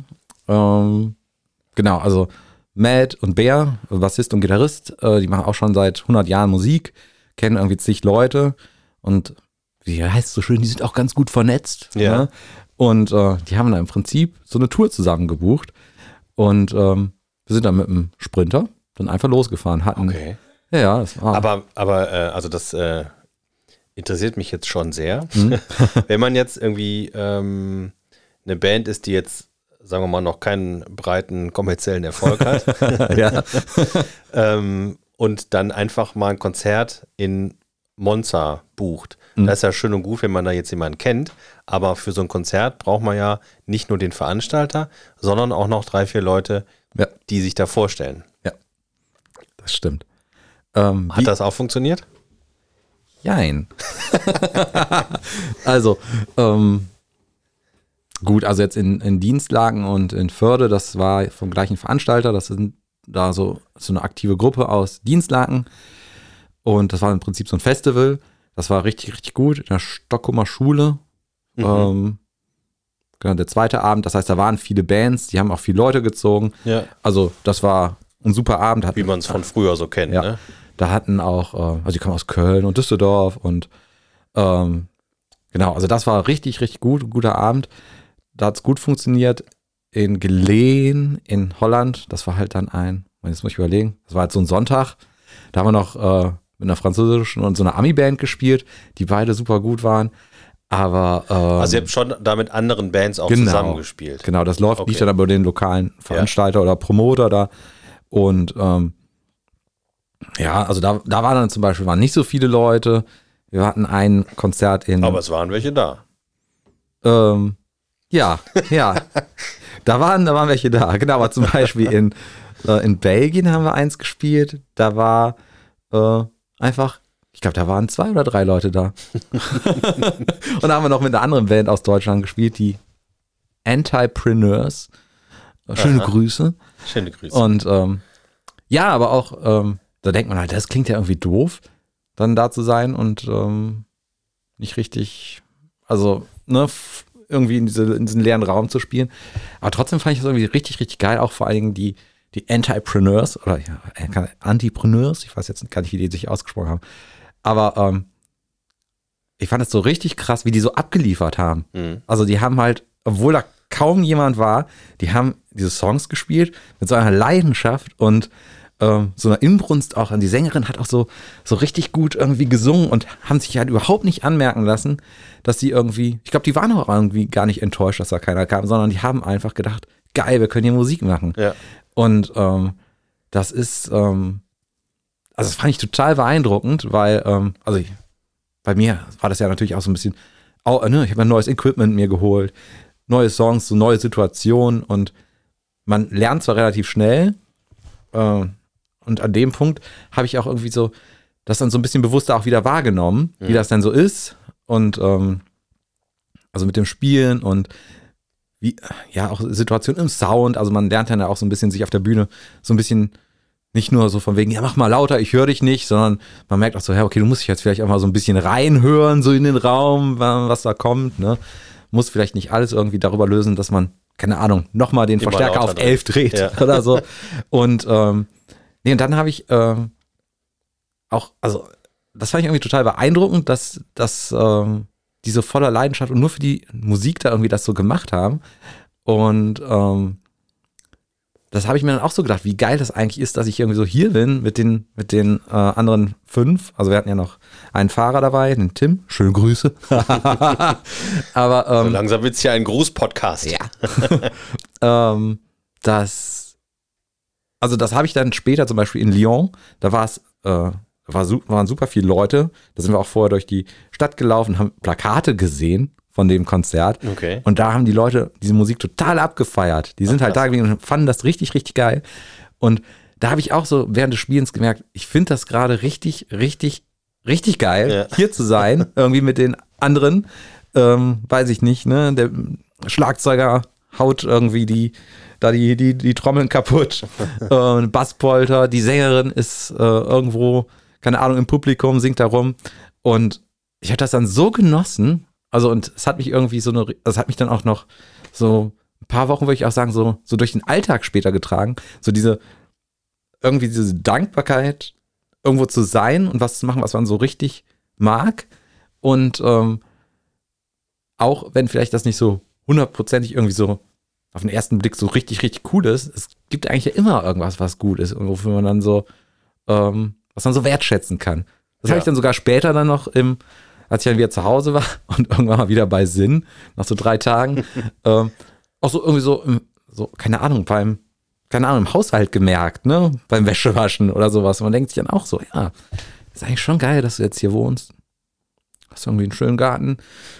Ähm, genau, also Matt und Bär, Bassist und Gitarrist, äh, die machen auch schon seit 100 Jahren Musik, kennen irgendwie zig Leute und wie heißt es so schön, die sind auch ganz gut vernetzt. Ja. Ne? Und äh, die haben da im Prinzip so eine Tour zusammen gebucht und ähm, wir sind dann mit einem Sprinter dann einfach losgefahren. Hatten, Okay. ja, ja, das war, Aber, aber äh, also das äh, interessiert mich jetzt schon sehr. Mhm. Wenn man jetzt irgendwie ähm, eine Band ist, die jetzt, sagen wir mal, noch keinen breiten kommerziellen Erfolg hat ja, ähm, und dann einfach mal ein Konzert in Monza bucht. Mhm. Das ist ja schön und gut, wenn man da jetzt jemanden kennt, aber für so ein Konzert braucht man ja nicht nur den Veranstalter, sondern auch noch drei, vier Leute, ja, die sich da vorstellen. das stimmt. Ähm, Hat das auch funktioniert? Jein. also, ähm, gut, also jetzt in, in Dienstlagen und in Förde, das war vom gleichen Veranstalter, das sind da so, so eine aktive Gruppe aus Dienstlagen. Und das war im Prinzip so ein Festival. Das war richtig, richtig gut in der Stockholmer Schule. Mhm. Ähm, genau, der zweite Abend, das heißt, da waren viele Bands, die haben auch viele Leute gezogen. Ja. Also, das war ein super Abend. Hat Wie man es von früher so kennt. ja. Ne? Da hatten auch, äh, also die kamen aus Köln und Düsseldorf und ähm, genau, also das war richtig, richtig gut, ein guter Abend. Da hat es gut funktioniert. In Geleen in Holland, das war halt dann ein, jetzt muss ich überlegen, das war halt so ein Sonntag. Da haben wir noch äh, mit einer französischen und so einer Ami-Band gespielt, die beide super gut waren. Aber ähm, Also ihr habt schon da mit anderen Bands auch Genau. zusammengespielt. Genau, das läuft Okay. nicht dann über den lokalen Veranstalter oder Promoter da. Und ähm, ja, also da, da waren dann zum Beispiel waren nicht so viele Leute. Wir hatten ein Konzert in. Aber es waren welche da. ähm, ja, ja. da waren, da waren welche da. Genau, aber zum Beispiel in, äh, in Belgien haben wir eins gespielt. Da war äh, einfach, ich glaube, da waren zwei oder drei Leute da. Und da haben wir noch mit einer anderen Band aus Deutschland gespielt, die Antipreneurs. Schöne Aha. Grüße. Schöne Grüße. Und ähm, ja, aber auch, ähm, da denkt man halt, das klingt ja irgendwie doof, dann da zu sein und ähm, nicht richtig, also, ne, irgendwie in, diese, in diesen leeren Raum zu spielen. Aber trotzdem fand ich das irgendwie richtig, richtig geil, auch vor allen Dingen die, die Antipreneurs oder ja, Antipreneurs, ich weiß jetzt gar nicht, wie die sich ausgesprochen haben. Aber ähm, ich fand es so richtig krass, wie die so abgeliefert haben. Mhm. Also die haben halt, obwohl da kaum jemand war, die haben diese Songs gespielt mit so einer Leidenschaft und ähm, so einer Inbrunst auch an die Sängerin, hat auch so, so richtig gut irgendwie gesungen und haben sich halt überhaupt nicht anmerken lassen, dass sie irgendwie, ich glaube, die waren auch irgendwie gar nicht enttäuscht, dass da keiner kam, sondern die haben einfach gedacht, geil, wir können hier Musik machen. Ja. Und ähm, das ist, ähm, also das fand ich total beeindruckend, weil, ähm, also ich, bei mir war das ja natürlich auch so ein bisschen, auch, ne, ich habe ein neues Equipment mir geholt, neue Songs, so neue Situationen und man lernt zwar relativ schnell, äh, und an dem Punkt habe ich auch irgendwie so das dann so ein bisschen bewusster auch wieder wahrgenommen, wie das denn so ist und ähm, also mit dem Spielen und wie, ja, auch Situation im Sound, also man lernt dann ja auch so ein bisschen sich auf der Bühne so ein bisschen nicht nur so von wegen, ja, mach mal lauter, ich höre dich nicht, sondern man merkt auch so, ja, okay, du musst dich jetzt vielleicht auch mal so ein bisschen reinhören, so in den Raum, was da kommt, ne? Muss vielleicht nicht alles irgendwie darüber lösen, dass man, keine Ahnung, nochmal den Immer Verstärker auf drehen. 11 dreht Ja. oder so. Und, ähm, nee, und dann habe ich ähm, auch, also, das fand ich irgendwie total beeindruckend, dass, dass ähm, die so voller Leidenschaft und nur für die Musik da irgendwie das so gemacht haben. Und ähm, das habe ich mir dann auch so gedacht, wie geil das eigentlich ist, dass ich irgendwie so hier bin mit den, mit den äh, anderen fünf. Also wir hatten ja noch einen Fahrer dabei, den Tim. Schöne Grüße. Aber So ähm, langsam wird es ja ein Gruß-Podcast. ja. ähm, das, also das habe ich dann später zum Beispiel in Lyon, da war es, äh, war, waren super viele Leute. Da sind wir auch vorher durch die Stadt gelaufen, haben Plakate gesehen von dem Konzert. Okay. Und da haben die Leute diese Musik total abgefeiert. Die sind halt da gewesen und fanden das richtig, richtig geil. Und da habe ich auch so während des Spielens gemerkt, ich finde das gerade richtig, richtig, richtig geil, Ja. hier zu sein, irgendwie mit den anderen. Ähm, weiß ich nicht, ne? Der Schlagzeuger haut irgendwie die, da die, die, die Trommeln kaputt. äh, Basspolter, die Sängerin ist äh, irgendwo, keine Ahnung, im Publikum, singt da rum. Und ich habe das dann so genossen. Also, und es hat mich irgendwie so eine, es hat mich dann auch noch so ein paar Wochen, würde ich auch sagen, so, so durch den Alltag später getragen. So diese, irgendwie diese Dankbarkeit, irgendwo zu sein und was zu machen, was man so richtig mag. Und ähm, auch wenn vielleicht das nicht so hundertprozentig irgendwie so auf den ersten Blick so richtig, richtig cool ist, es gibt eigentlich ja immer irgendwas, was gut ist und wofür man dann so, ähm, was man so wertschätzen kann. Das Ja. habe ich dann sogar später dann noch im, als ich dann wieder zu Hause war und irgendwann mal wieder bei Sinn, nach so drei Tagen, ähm, auch so irgendwie so, im, so, keine Ahnung, beim, keine Ahnung, im Haushalt gemerkt, ne? Beim Wäschewaschen oder sowas. Und man denkt sich dann auch so, ja, ist eigentlich schon geil, dass du jetzt hier wohnst. Hast irgendwie einen schönen Garten,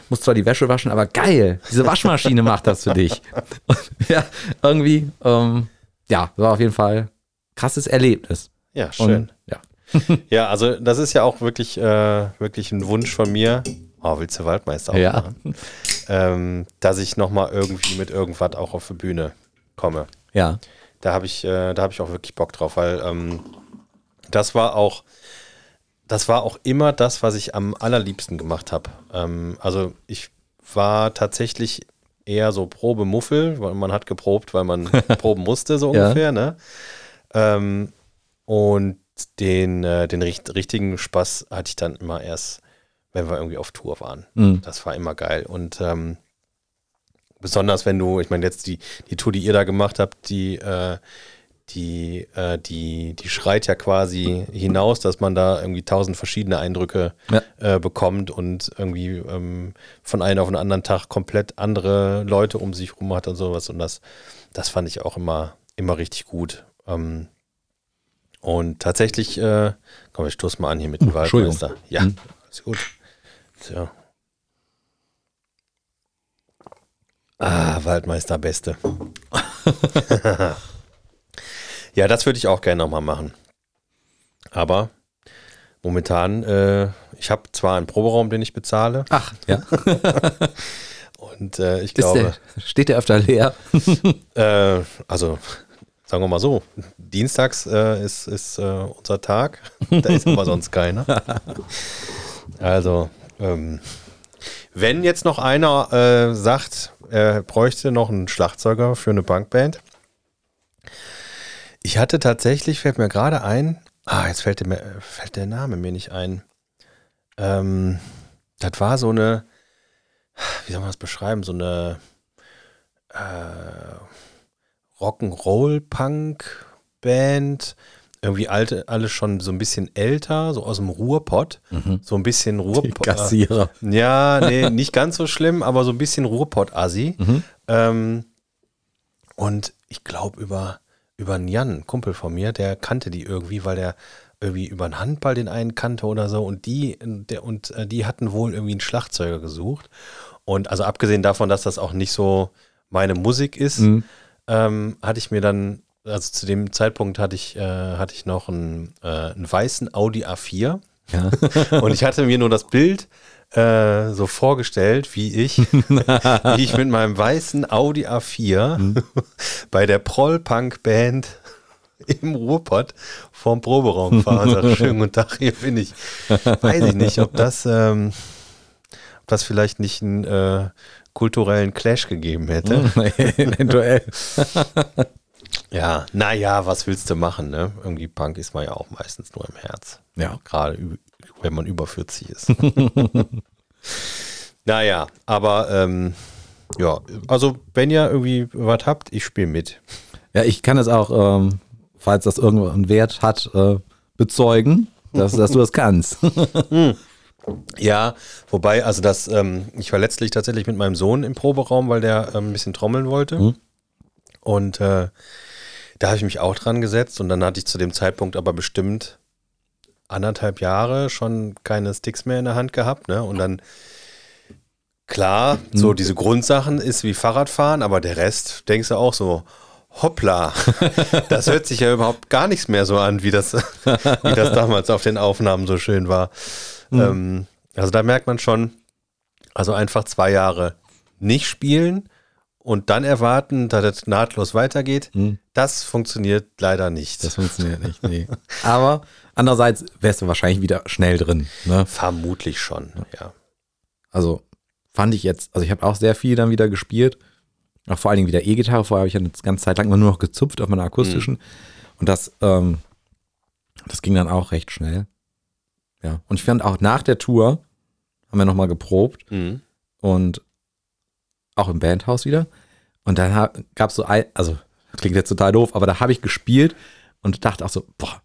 musst zwar die Wäsche waschen, aber geil, diese Waschmaschine macht das für dich. Und, ja, irgendwie, ähm, ja, war auf jeden Fall krasses Erlebnis. Ja, schön. Und, ja. Ja, also das ist ja auch wirklich, äh, wirklich ein Wunsch von mir. Oh, willst du Waldmeister auch Ja. machen? Ähm, dass ich nochmal irgendwie mit irgendwas auch auf die Bühne komme. Ja. Da habe ich, äh, da habe ich auch wirklich Bock drauf, weil ähm, das war auch, das war auch immer das, was ich am allerliebsten gemacht habe. Ähm, also ich war tatsächlich eher so Probemuffel, weil man hat geprobt, weil man proben musste, so Ja. ungefähr, ne? Ähm, und den, äh, den richt richtigen Spaß hatte ich dann immer erst, wenn wir irgendwie auf Tour waren. Mhm. Das war immer geil. Und ähm, besonders wenn du, ich meine, jetzt die, die Tour, die ihr da gemacht habt, die, äh, die, äh, die, die schreit ja quasi hinaus, dass man da irgendwie tausend verschiedene Eindrücke Ja. äh, bekommt und irgendwie ähm, von einem auf den anderen Tag komplett andere Leute um sich rum hat und sowas. Und das, das fand ich auch immer, immer richtig gut. Ähm, und tatsächlich, äh, komm, ich stoß mal an hier mit dem Entschuldigung. Waldmeister. Ja, Hm. ist gut. Tja. Ah, Waldmeister Beste. ja, das würde ich auch gerne nochmal machen. Aber momentan, äh, ich habe zwar einen Proberaum, den ich bezahle, Ach, ja. und äh, ich Ist glaube, der, steht der öfter leer? äh, also sagen wir mal so, dienstags äh, ist, ist äh, unser Tag, da ist aber sonst keiner. Also, ähm, wenn jetzt noch einer äh, sagt, er bräuchte noch einen Schlagzeuger für eine Punkband. Ich hatte tatsächlich, fällt mir gerade ein, ah, jetzt fällt, mir, fällt der Name mir nicht ein. Ähm, das war so eine, wie soll man das beschreiben, so eine äh, Rock'n'Roll-Punk-Band, irgendwie alte, alle schon so ein bisschen älter, so aus dem Ruhrpott, so ein bisschen Ruhrpott. Kassierer. Ja, nee, nicht ganz so schlimm, aber so ein bisschen Ruhrpott-Assi. Ähm, und ich glaube über, über einen Jan, einen Kumpel von mir, der kannte die irgendwie, weil der irgendwie über einen Handball den einen kannte oder so. Und die, der, und äh, die hatten wohl irgendwie einen Schlagzeuger gesucht. Und also abgesehen davon, dass das auch nicht so meine Musik ist, Mhm. ähm, hatte ich mir dann, also zu dem Zeitpunkt hatte ich, äh, hatte ich noch einen, äh, einen weißen Audi A4. Ja. Und ich hatte mir nur das Bild äh, so vorgestellt, wie ich, wie ich mit meinem weißen Audi A4 bei der Proll-Punk-Band im Ruhrpott vorm Proberaum fahre. und sage, schönen guten Tag, hier bin ich. Weiß ich nicht, ob das, ähm, ob das vielleicht nicht einen äh, kulturellen Clash gegeben hätte. Eventuell. Ja, naja, was willst du machen, ne? Irgendwie Punk ist man ja auch meistens nur im Herz. Ja. Gerade wenn man über 40 ist. naja, aber ähm, ja, also wenn ihr irgendwie was habt, ich spiele mit. Ja, ich kann es auch, ähm, falls das irgendwo einen Wert hat, äh, bezeugen, dass, dass du das kannst. Ja, wobei, also das, ähm, ich war letztlich tatsächlich mit meinem Sohn im Proberaum, weil der ähm, ein bisschen trommeln wollte. Mhm. Und äh, da habe ich mich auch dran gesetzt und dann hatte ich zu dem Zeitpunkt aber bestimmt anderthalb Jahre schon keine Sticks mehr in der Hand gehabt, ne? Und dann klar, so diese Grundsachen ist wie Fahrradfahren, aber der Rest denkst du auch so, hoppla, das hört sich ja überhaupt gar nichts mehr so an, wie das, wie das damals auf den Aufnahmen so schön war. Ähm, also da merkt man schon, also einfach zwei Jahre nicht spielen und dann erwarten, dass es nahtlos weitergeht, das funktioniert leider nicht. Das funktioniert nicht, nee. Aber andererseits wärst du wahrscheinlich wieder schnell drin. Ne? Vermutlich schon, ja. Also fand ich jetzt, also ich habe auch sehr viel dann wieder gespielt. Auch vor allen Dingen wieder E-Gitarre. Vorher habe ich ja eine ganze Zeit lang immer nur noch gezupft auf meiner akustischen. Und das, ähm, das ging dann auch recht schnell. Ja. Und ich fand auch nach der Tour haben wir nochmal geprobt Mhm. und auch im Bandhaus wieder. Und dann gab es so ein, also klingt jetzt total doof, aber da habe ich gespielt und dachte auch so, boah,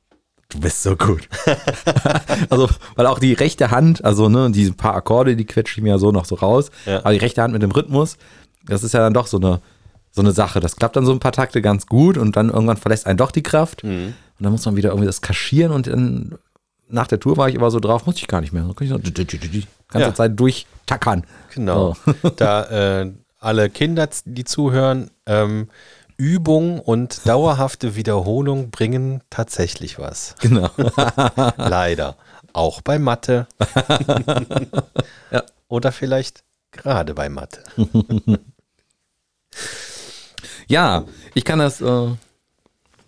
du bist so gut. also, weil auch die rechte Hand, also ne, diese paar Akkorde, die quetsche ich mir ja so noch so raus, Ja. aber die rechte Hand mit dem Rhythmus, das ist ja dann doch so eine, so eine Sache. Das klappt dann so ein paar Takte ganz gut und dann irgendwann verlässt einen doch die Kraft. Mhm. Und dann muss man wieder irgendwie das kaschieren und dann nach der Tour war ich aber so drauf, muss ich gar nicht mehr. Dann kann ich so die ganze Ja. Zeit durchtackern. Genau. Da äh, alle Kinder, die zuhören, ähm, Übung und dauerhafte Wiederholung bringen tatsächlich was. Genau. Leider. Auch bei Mathe. Ja. Oder vielleicht gerade bei Mathe. Ja, ich kann das. Äh,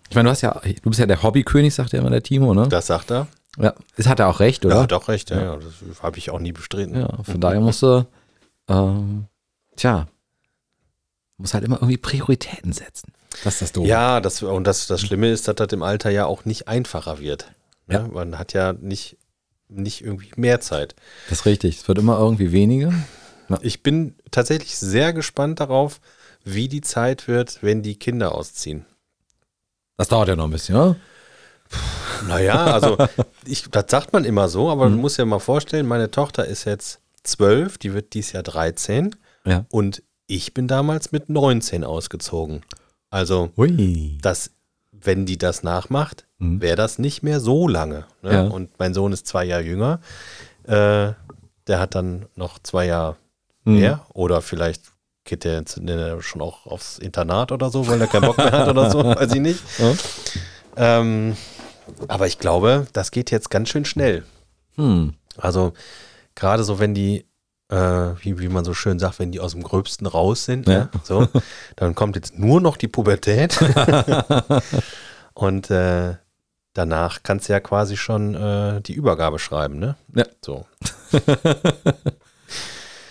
ich meine, du hast ja, du bist ja der Hobbykönig, sagt ja immer der Timo, ne? Das sagt er. Ja, das hat er auch recht, Ja, oder? hat auch recht. Ja, ja. Das habe ich auch nie bestritten. Ja, von daher musst du, ähm, tja, muss halt immer irgendwie Prioritäten setzen. Das ist das Doofe. Ja, das, und das, das Schlimme ist, dass das im Alter ja auch nicht einfacher wird. Ne? Ja. Man hat ja nicht, nicht irgendwie mehr Zeit. Das ist richtig. Es wird immer irgendwie weniger. Ich bin tatsächlich sehr gespannt darauf, wie die Zeit wird, wenn die Kinder ausziehen. Das dauert ja noch ein bisschen, ne? Naja, also ich, das sagt man immer so, aber man muss ja mal vorstellen, meine Tochter ist jetzt zwölf, die wird dieses Jahr 13 Ja. und ich bin damals mit 19 ausgezogen. Also Ui. das, wenn die das nachmacht, Mhm. wäre das nicht mehr so lange. Ne? Ja. Und mein Sohn ist zwei Jahre jünger. Äh, der hat dann noch zwei Jahre Mhm. mehr. Oder vielleicht geht der jetzt ne, schon auch aufs Internat oder so, weil er keinen Bock mehr hat oder so, weiß ich nicht. Ja. Ähm, aber ich glaube, das geht jetzt ganz schön schnell. Hm. Also gerade so, wenn die, äh, wie, wie man so schön sagt, wenn die aus dem Gröbsten raus sind, Ja. ne? so, dann kommt jetzt nur noch die Pubertät. Und äh, danach kannst du ja quasi schon äh, die Übergabe schreiben, ne? Ja. So.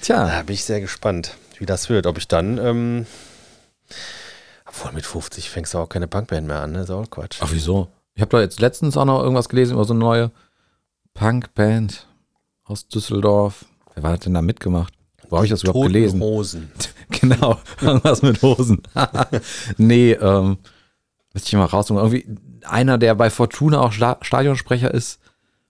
Tja, Da bin ich sehr gespannt, wie das wird. Ob ich dann, ähm, obwohl mit 50 fängst du auch keine Punkband mehr an, ne? Ist auch Quatsch. ach wieso? Ich habe da jetzt letztens auch noch irgendwas gelesen über so eine neue Punkband aus Düsseldorf. Wer war das denn da mitgemacht? Wo habe ich das überhaupt Toten gelesen? Hosen. Genau, irgendwas mit Hosen. nee, ähm, Müsste ich mal raussuchen. Irgendwie einer, der bei Fortuna auch Sta Stadionsprecher ist,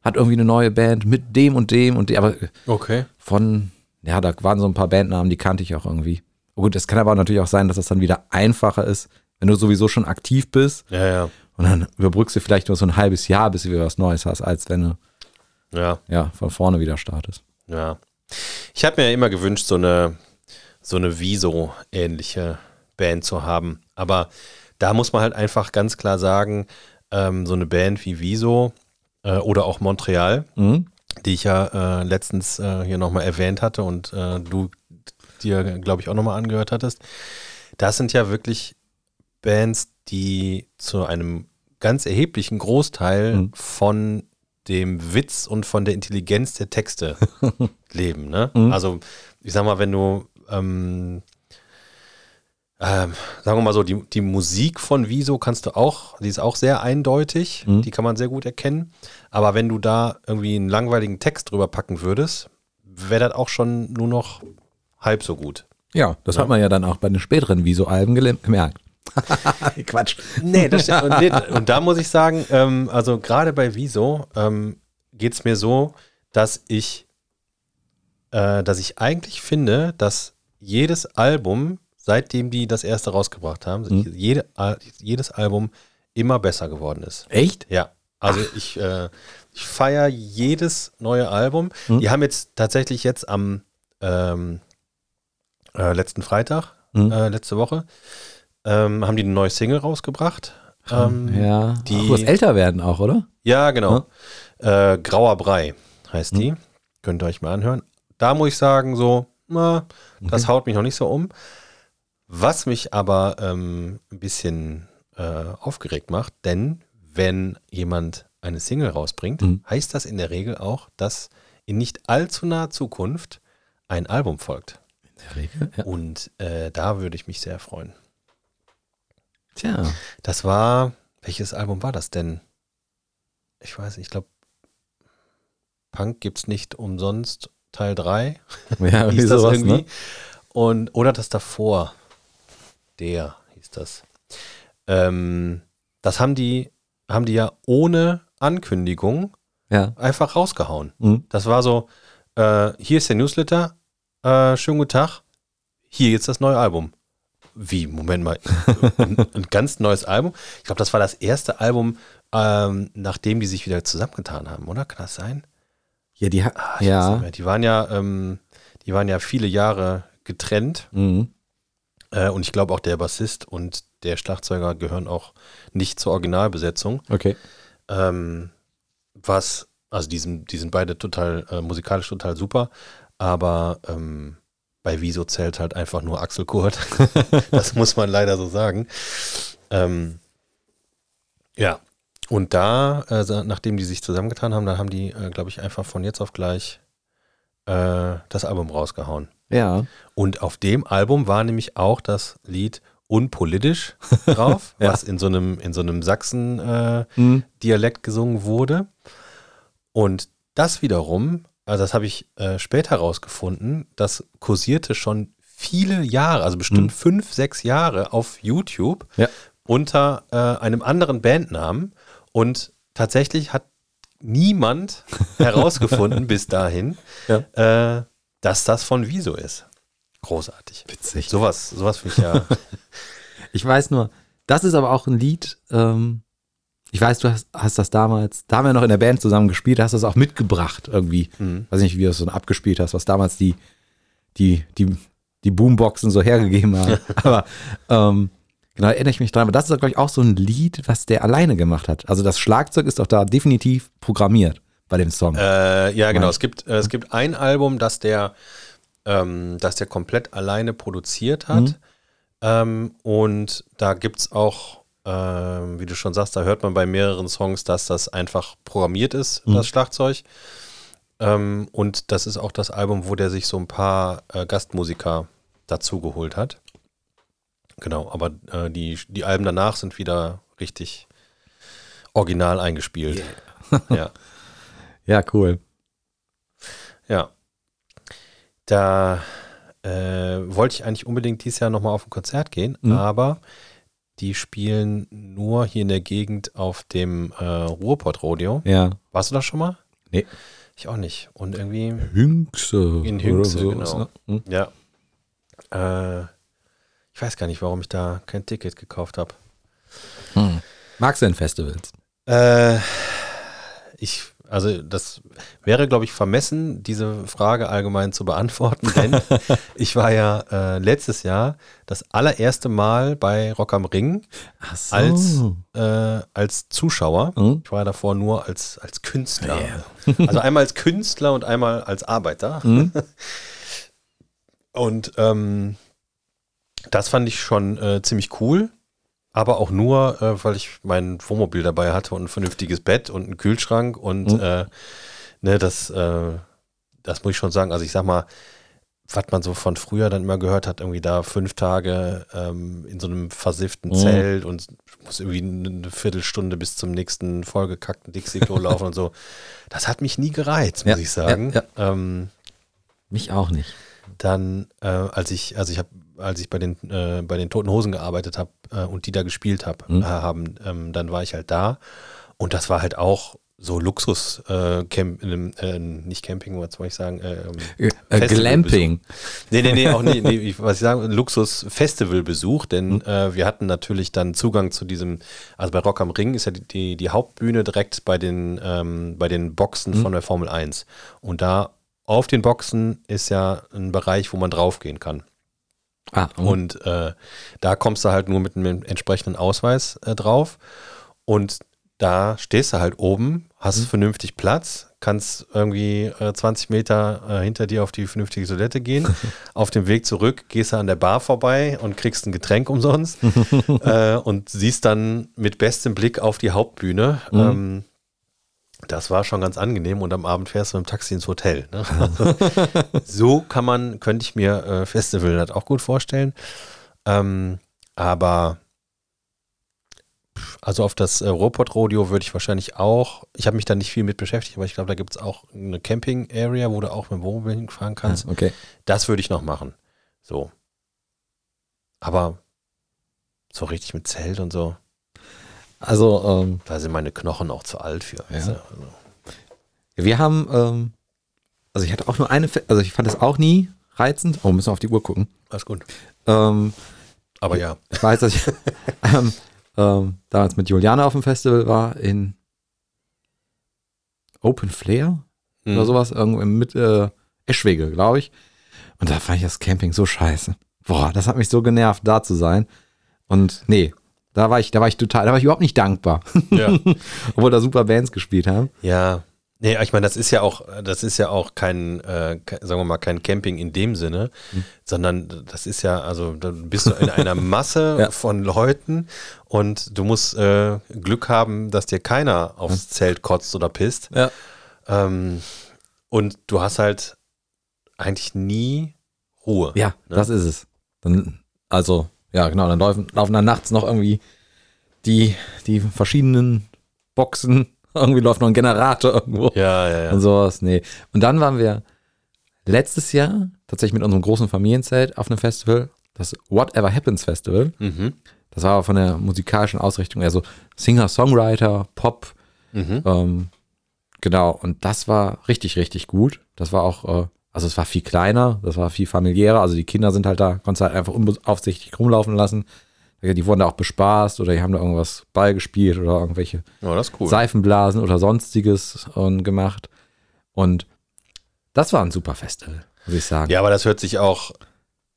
hat irgendwie eine neue Band mit dem und dem und dem, aber Okay. von, ja, da waren so ein paar Bandnamen, die kannte ich auch irgendwie. Oh gut, es kann aber natürlich auch sein, dass es dann wieder einfacher ist, wenn du sowieso schon aktiv bist Ja, ja. und dann überbrückst du vielleicht nur so ein halbes Jahr, bis du wieder was Neues hast, als wenn du Ja. ja von vorne wieder startest. Ja. Ich habe mir ja immer gewünscht, so eine, so eine Wieso-ähnliche Band zu haben. Aber da muss man halt einfach ganz klar sagen, ähm, so eine Band wie Wieso äh, oder auch Montreal, Mhm. die ich ja äh, letztens äh, hier nochmal erwähnt hatte und äh, du dir, glaube ich, auch nochmal angehört hattest. Das sind ja wirklich Bands, die zu einem ganz erheblichen Großteil Mhm. von dem Witz und von der Intelligenz der Texte leben. Ne? Mhm. Also, ich sag mal, wenn du, ähm, ähm, sagen wir mal so, die, die Musik von Wieso kannst du auch, die ist auch sehr eindeutig, Mhm. die kann man sehr gut erkennen. Aber wenn du da irgendwie einen langweiligen Text drüber packen würdest, wäre das auch schon nur noch halb so gut. Ja, das Ja. hat man ja dann auch bei den späteren Wieso-Alben gemerkt. Quatsch. Nee, das. Und, nee, und da muss ich sagen, ähm, also gerade bei Wieso ähm, geht es mir so, dass ich, äh, dass ich eigentlich finde, dass jedes Album, seitdem die das erste rausgebracht haben, Mhm. jede, jedes Album immer besser geworden ist. Echt? Ja, also ich, äh, ich feiere jedes neue Album. Mhm. Die haben jetzt tatsächlich jetzt am ähm, äh, letzten Freitag, Mhm. äh, letzte Woche, ähm, haben die eine neue Single rausgebracht. Ähm, ja. die- Ach, muss älter werden auch, oder? ja, genau. Äh, Grauer Brei heißt die. Könnt ihr euch mal anhören. Da muss ich sagen, so, na, das haut mich noch nicht so um. Was mich aber ähm, ein bisschen äh, aufgeregt macht, denn wenn jemand eine Single rausbringt, Mhm. heißt das in der Regel auch, dass in nicht allzu naher Zukunft ein Album folgt. In der Regel. Ja. Und äh, da würde ich mich sehr freuen. Tja. Das war, welches Album war das denn? Ich weiß nicht, ich glaube, Punk gibt's nicht umsonst, Teil 3. Ja, hieß das sowas, irgendwie. ne? Und, oder das davor. Der hieß das. Ähm, das haben die, haben die ja ohne Ankündigung Ja. einfach rausgehauen. Mhm. Das war so, äh, hier ist der Newsletter, äh, schönen guten Tag, hier jetzt das neue Album. Wie, Moment mal, ein, ein ganz neues Album? Ich glaube, das war das erste Album, ähm, nachdem die sich wieder zusammengetan haben, oder? Kann das sein? Ja, die ha- Ah, ja. mehr. Die waren ja, ähm, die waren ja viele Jahre getrennt Mhm. äh, und ich glaube auch der Bassist und der Schlagzeuger gehören auch nicht zur Originalbesetzung. Okay. Ähm, was, also die sind, die sind beide total äh, musikalisch total super, aber ähm, bei Wieso zählt halt einfach nur Axel Kurt. das muss man leider so sagen. Ähm, ja, und da, äh, nachdem die sich zusammengetan haben, dann haben die, äh, glaube ich, einfach von jetzt auf gleich äh, das Album rausgehauen. Ja. Und auf dem Album war nämlich auch das Lied Unpolitisch drauf, Ja. was in so einem, in so einem Sachsen- äh, Mhm. Dialekt gesungen wurde. Und das wiederum, also das habe ich äh, später herausgefunden, das kursierte schon viele Jahre, also bestimmt Mhm. fünf, sechs Jahre auf YouTube Ja. unter äh, einem anderen Bandnamen. Und tatsächlich hat niemand herausgefunden bis dahin, Ja. äh, dass das von Wieso ist. Großartig. Witzig. Sowas, sowas finde ich ja. Ich weiß nur, das ist aber auch ein Lied, ähm, ich weiß, du hast, hast das damals, da haben wir noch in der Band zusammen gespielt, hast das auch mitgebracht irgendwie. Mhm. Weiß nicht, wie du es so abgespielt hast, was damals die, die, die, die Boomboxen so hergegeben haben. aber ähm, genau, erinnere ich mich dran. Aber das ist, glaube ich, auch so ein Lied, was der alleine gemacht hat. Also das Schlagzeug ist doch da definitiv programmiert bei dem Song. Äh, ja, genau. Es gibt, äh, es gibt ein Album, das der, ähm, das der komplett alleine produziert hat. Mhm. Ähm, und da gibt es auch, ähm, wie du schon sagst, da hört man bei mehreren Songs, dass das einfach programmiert ist, Mhm. das Schlagzeug. Ähm, und das ist auch das Album, wo der sich so ein paar äh, Gastmusiker dazu geholt hat. Genau, aber äh, die, die Alben danach sind wieder richtig original eingespielt. ja. ja, cool. Ja. Da äh, wollte ich eigentlich unbedingt dieses Jahr nochmal auf ein Konzert gehen, Mhm. aber die spielen nur hier in der Gegend auf dem äh, Ruhrpott-Rodeo. Ja. Warst du da schon mal? Nee. Ich auch nicht. Und irgendwie, Hünxe. In Hünxe, oder genau. ne? Hm. ja. Äh, ich weiß gar nicht, warum ich da kein Ticket gekauft habe. Magst du denn Festivals? Äh, ich, also das wäre, glaube ich, vermessen, diese Frage allgemein zu beantworten, denn ich war ja äh, letztes Jahr das allererste Mal bei Rock am Ring so. als, äh, als Zuschauer. Mhm. Ich war ja davor nur als, als Künstler. Also einmal als Künstler und einmal als Arbeiter. Mhm. Und ähm, das fand ich schon äh, ziemlich cool. Aber auch nur, äh, weil ich mein Wohnmobil dabei hatte und ein vernünftiges Bett und einen Kühlschrank und Mhm. äh, ne, das, äh, das muss ich schon sagen. Also ich sag mal, was man so von früher dann immer gehört hat, irgendwie da fünf Tage ähm, in so einem versifften Mhm. Zelt und muss irgendwie eine Viertelstunde bis zum nächsten vollgekackten Dixie-Klo laufen und so. Das hat mich nie gereizt, muss Ja, ich sagen. ja, Ähm, Mich auch nicht. dann, äh, als ich, also ich habe, als ich bei den, äh, bei den Toten Hosen gearbeitet habe äh, und die da gespielt hab, Mhm. äh, haben, ähm, dann war ich halt da und das war halt auch so Luxus äh, Camp, äh, nicht Camping, was soll ich sagen? Äh, ähm, Äh. Glamping. Nee, nee, nee, auch nicht. Nee, was ich sagen, Luxus-Festivalbesuch, denn Mhm. äh, wir hatten natürlich dann Zugang zu diesem, also bei Rock am Ring ist ja die, die, die Hauptbühne direkt bei den, ähm, bei den Boxen Mhm. von der Formel 1. Und da auf den Boxen ist ja ein Bereich, wo man draufgehen kann. Ah, und Und äh, da kommst du halt nur mit einem entsprechenden Ausweis äh, drauf. Und da stehst du halt oben, hast vernünftig Platz, kannst irgendwie äh, 20 Meter äh, hinter dir auf die vernünftige Toilette gehen. auf dem Weg zurück gehst du an der Bar vorbei und kriegst ein Getränk umsonst äh, und siehst dann mit bestem Blick auf die Hauptbühne. Ähm, das war schon ganz angenehm und am Abend fährst du mit dem Taxi ins Hotel. Ne? Also, so kann man, könnte ich mir äh, Festival halt auch gut vorstellen. Ähm, aber also auf das äh, Ruhrpott-Rodeo würde ich wahrscheinlich auch, ich habe mich da nicht viel mit beschäftigt, aber ich glaube, da gibt es auch eine Camping-Area, wo du auch mit dem Wohnmobil hinfahren kannst. Ah, okay. Das würde ich noch machen. So. Aber so richtig mit Zelt und so, Also, ähm, da sind meine Knochen auch zu alt für. Ja. Also, wir haben, ähm, also ich hatte auch nur eine, also ich fand das auch nie reizend. Oh, müssen wir auf die Uhr gucken. alles gut. Ähm, Aber ja. ich weiß, dass ich ähm, ähm, damals mit Juliane auf dem Festival war in Open Flair Mhm. oder sowas, irgendwo mit äh, Eschwege, glaube ich. Und da fand ich das Camping so scheiße. Boah, das hat mich so genervt, da zu sein. Und nee, da war ich, da war ich total, da war ich überhaupt nicht dankbar. Ja. Obwohl da super Bands gespielt haben. Ja. Nee, ich meine, das ist ja auch, das ist ja auch kein, äh, sagen wir mal, kein Camping in dem Sinne, sondern das ist ja, also da bist du in einer Masse Ja. von Leuten und du musst äh, Glück haben, dass dir keiner aufs Zelt kotzt oder pisst. Ja. Ähm, und du hast halt eigentlich nie Ruhe. Ja, Ne? das ist es. Dann, also, ja, genau, dann laufen, laufen dann nachts noch irgendwie die, die verschiedenen Boxen, irgendwie läuft noch ein Generator irgendwo Ja, ja, ja. und sowas. Nee. Und dann waren wir letztes Jahr tatsächlich mit unserem großen Familienzelt auf einem Festival, das Whatever Happens Festival. Mhm. Das war aber von der musikalischen Ausrichtung eher so Singer-Songwriter, Pop, Mhm. ähm, genau, und das war richtig, richtig gut. Das war auch, äh, also es war viel kleiner, das war viel familiärer. Also die Kinder sind halt da, konntest halt einfach unaufsichtig rumlaufen lassen. Die wurden da auch bespaßt oder die haben da irgendwas Ball gespielt oder irgendwelche Ja, ist cool. Seifenblasen oder sonstiges ähm, gemacht. Und das war ein super Festival, muss ich sagen. Ja, aber das hört sich auch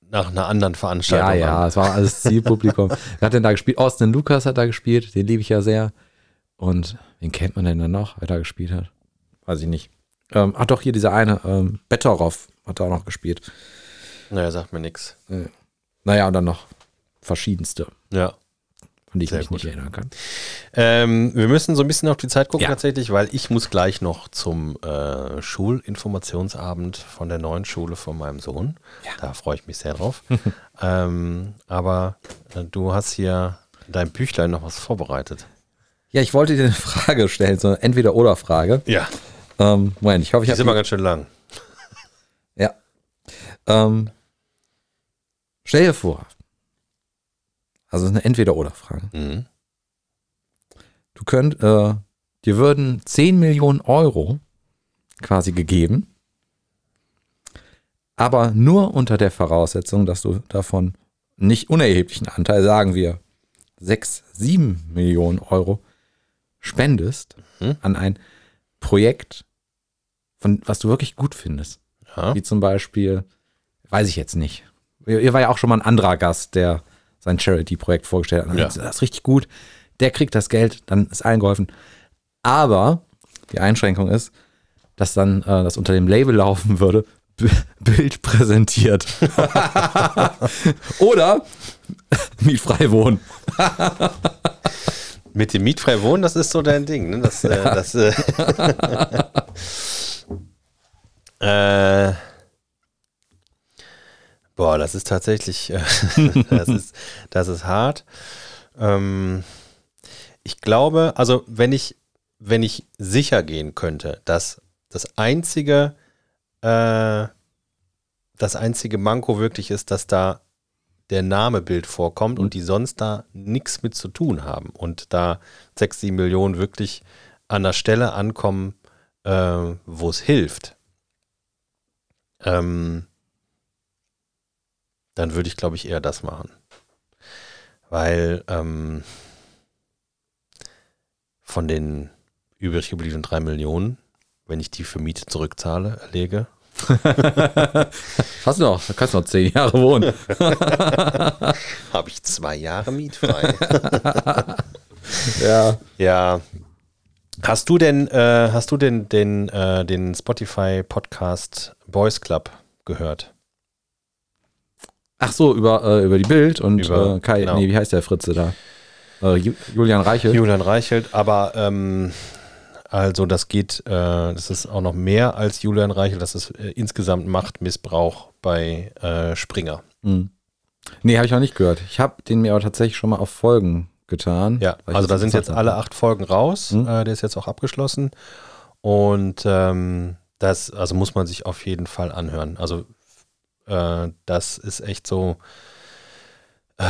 nach einer anderen Veranstaltung Ja, ja, an. es war alles Zielpublikum. Wer hat denn da gespielt? Austin Lucas hat da gespielt, den liebe ich ja sehr. Und wen kennt man denn dann noch, wer da gespielt hat? Weiß ich nicht. Ähm, ach doch, hier dieser eine, ähm, Betteroff hat da auch noch gespielt. Naja, sagt mir nichts. Naja, und dann noch verschiedenste, Ja. von die ich Sehr mich gut. nicht erinnern kann. Ähm, wir müssen so ein bisschen auf die Zeit gucken Ja. tatsächlich, weil ich muss gleich noch zum äh, Schulinformationsabend von der neuen Schule von meinem Sohn. Da freue ich mich sehr drauf. ähm, aber äh, du hast hier in deinem Büchlein noch was vorbereitet. Ja, ich wollte dir eine Frage stellen, so eine Entweder-Oder-Frage. Ja. Ähm, Moment, ich hoffe, ich Die habe ist immer ganz schön lang. Ja. Ähm, stell dir vor, Also es ist eine Entweder-Oder-Frage. Mhm. Du könnt, äh, dir würden 10 Millionen Euro quasi gegeben, aber nur unter der Voraussetzung, dass du davon nicht unerheblichen Anteil, sagen wir 6, 7 Millionen Euro spendest Mhm. an ein Projekt, von was du wirklich gut findest. Ja. Wie zum Beispiel, weiß ich jetzt nicht. Hier hier war ja auch schon mal ein anderer Gast, der sein Charity-Projekt vorgestellt hat. Ja. Das ist richtig gut. Der kriegt das Geld, dann ist allen geholfen. Aber die Einschränkung ist, dass dann äh, das unter dem Label laufen würde, B Bild präsentiert. Oder mietfrei wohnen. Mit dem mietfrei wohnen, das ist so dein Ding. Ne? Das, äh, das, äh, äh, boah, das ist tatsächlich, äh, das, ist, das ist hart. Ähm, ich glaube, also wenn ich, wenn ich sicher gehen könnte, dass das einzige, äh, das einzige Manko wirklich ist, dass da der Name Bild vorkommt und die sonst da nichts mit zu tun haben und da 6, 7 Millionen wirklich an der Stelle ankommen, äh, wo es hilft, ähm, dann würde ich, glaube ich, eher das machen. Weil ähm, von den übrig gebliebenen 3 Millionen, wenn ich die für Miete zurückzahle, erlege, Hast du noch? Da kannst du noch zehn Jahre wohnen. habe ich zwei Jahre mietfrei. ja. Ja. Hast du denn, äh, hast du denn den, äh, den Spotify-Podcast Boys Club gehört? Ach so, über, äh, über die Bild und Über- äh, Kai, genau. nee, wie heißt der Fritze da? Äh, Ju- Julian Reichel. Julian Reichelt, aber ähm, also das geht, äh, das ist auch noch mehr als Julian Reichelt, das ist insgesamt Machtmissbrauch bei Springer. Hm. Nee, habe ich noch nicht gehört. Ich habe den mir aber tatsächlich schon mal auf Folgen getan. Ja, also da sind jetzt alle acht Folgen raus. Mhm. Äh, der ist jetzt auch abgeschlossen. Und ähm, das, also muss man sich auf jeden Fall anhören. Also äh, das ist echt so, äh,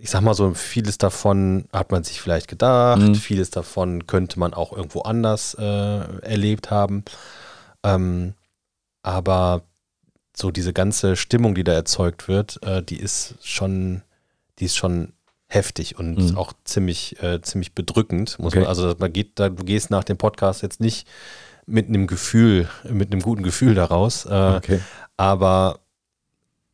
ich sag mal so, vieles davon hat man sich vielleicht gedacht, Mhm. vieles davon könnte man auch irgendwo anders äh, erlebt haben. Ähm, aber so diese ganze Stimmung, die da erzeugt wird, äh, die ist schon, die ist schon heftig und Mhm. auch ziemlich, äh, ziemlich bedrückend. Muss Okay. man, also man geht, da, du gehst nach dem Podcast jetzt nicht mit einem Gefühl, mit einem guten Gefühl daraus. Äh, Okay. aber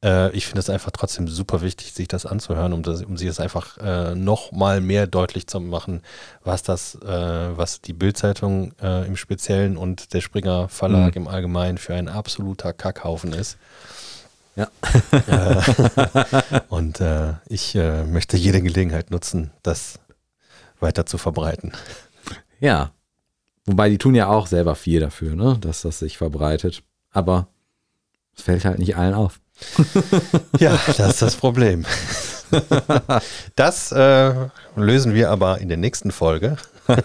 äh, ich finde es einfach trotzdem super wichtig, sich das anzuhören, um, das, um sich das einfach äh, noch mal mehr deutlich zu machen, was das, äh, was die Bildzeitung äh, im Speziellen und der Springer Verlag Mhm. im Allgemeinen für ein absoluter Kackhaufen ist. Ja. äh, und äh, ich äh, möchte jede Gelegenheit nutzen, das weiter zu verbreiten. Ja. Wobei die tun ja auch selber viel dafür, ne? dass das sich verbreitet. Aber es fällt halt nicht allen auf. Ja, das ist das Problem. Das äh, lösen wir aber in der nächsten Folge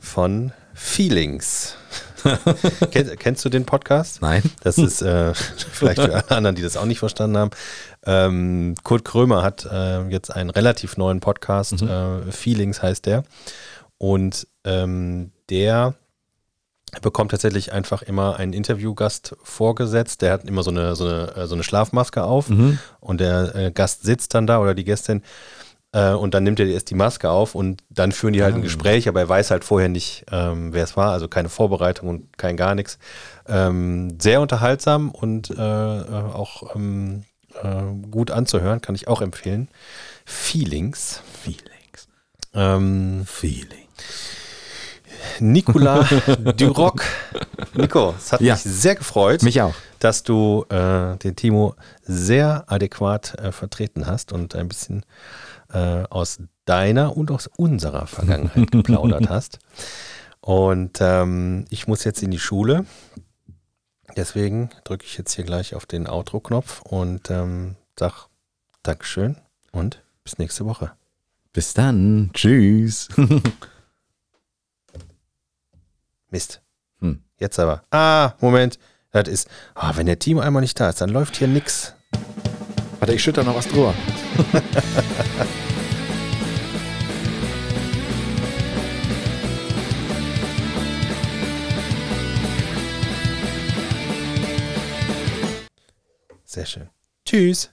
von Feelings. Ken, kennst du den Podcast? Nein. Das ist äh, vielleicht für alle anderen, die das auch nicht verstanden haben. Ähm, Kurt Krömer hat äh, jetzt einen relativ neuen Podcast. Äh, Feelings heißt der. Und ähm, der bekommt tatsächlich einfach immer einen Interviewgast vorgesetzt. Der hat immer so eine, so eine, äh, so eine Schlafmaske auf Mhm. und der äh, Gast sitzt dann da oder die Gästin äh, und dann nimmt er erst die Maske auf und dann führen die halt ein Ah. Gespräch, aber er weiß halt vorher nicht, ähm, wer es war, also keine Vorbereitung und kein gar nichts. Ähm, sehr unterhaltsam und äh, äh, auch ähm, äh, gut anzuhören, kann ich auch empfehlen. Feelings. Feelings. Ähm, Feeling. Nicolas Duroc. Nico, es hat Ja. mich sehr gefreut. Mich auch. dass du äh, den Timo sehr adäquat äh, vertreten hast und ein bisschen äh, aus deiner und aus unserer Vergangenheit geplaudert hast. Und ähm, ich muss jetzt in die Schule. Deswegen drücke ich jetzt hier gleich auf den Outro-Knopf und ähm, sag Dankeschön und bis nächste Woche. Bis dann. Tschüss. Mist. Hm. Jetzt aber. Ah, Moment. Das ist, ah, wenn der Timo einmal nicht da ist, dann läuft hier nix. Warte, ich schütte da noch was drüber. Sehr schön. Tschüss.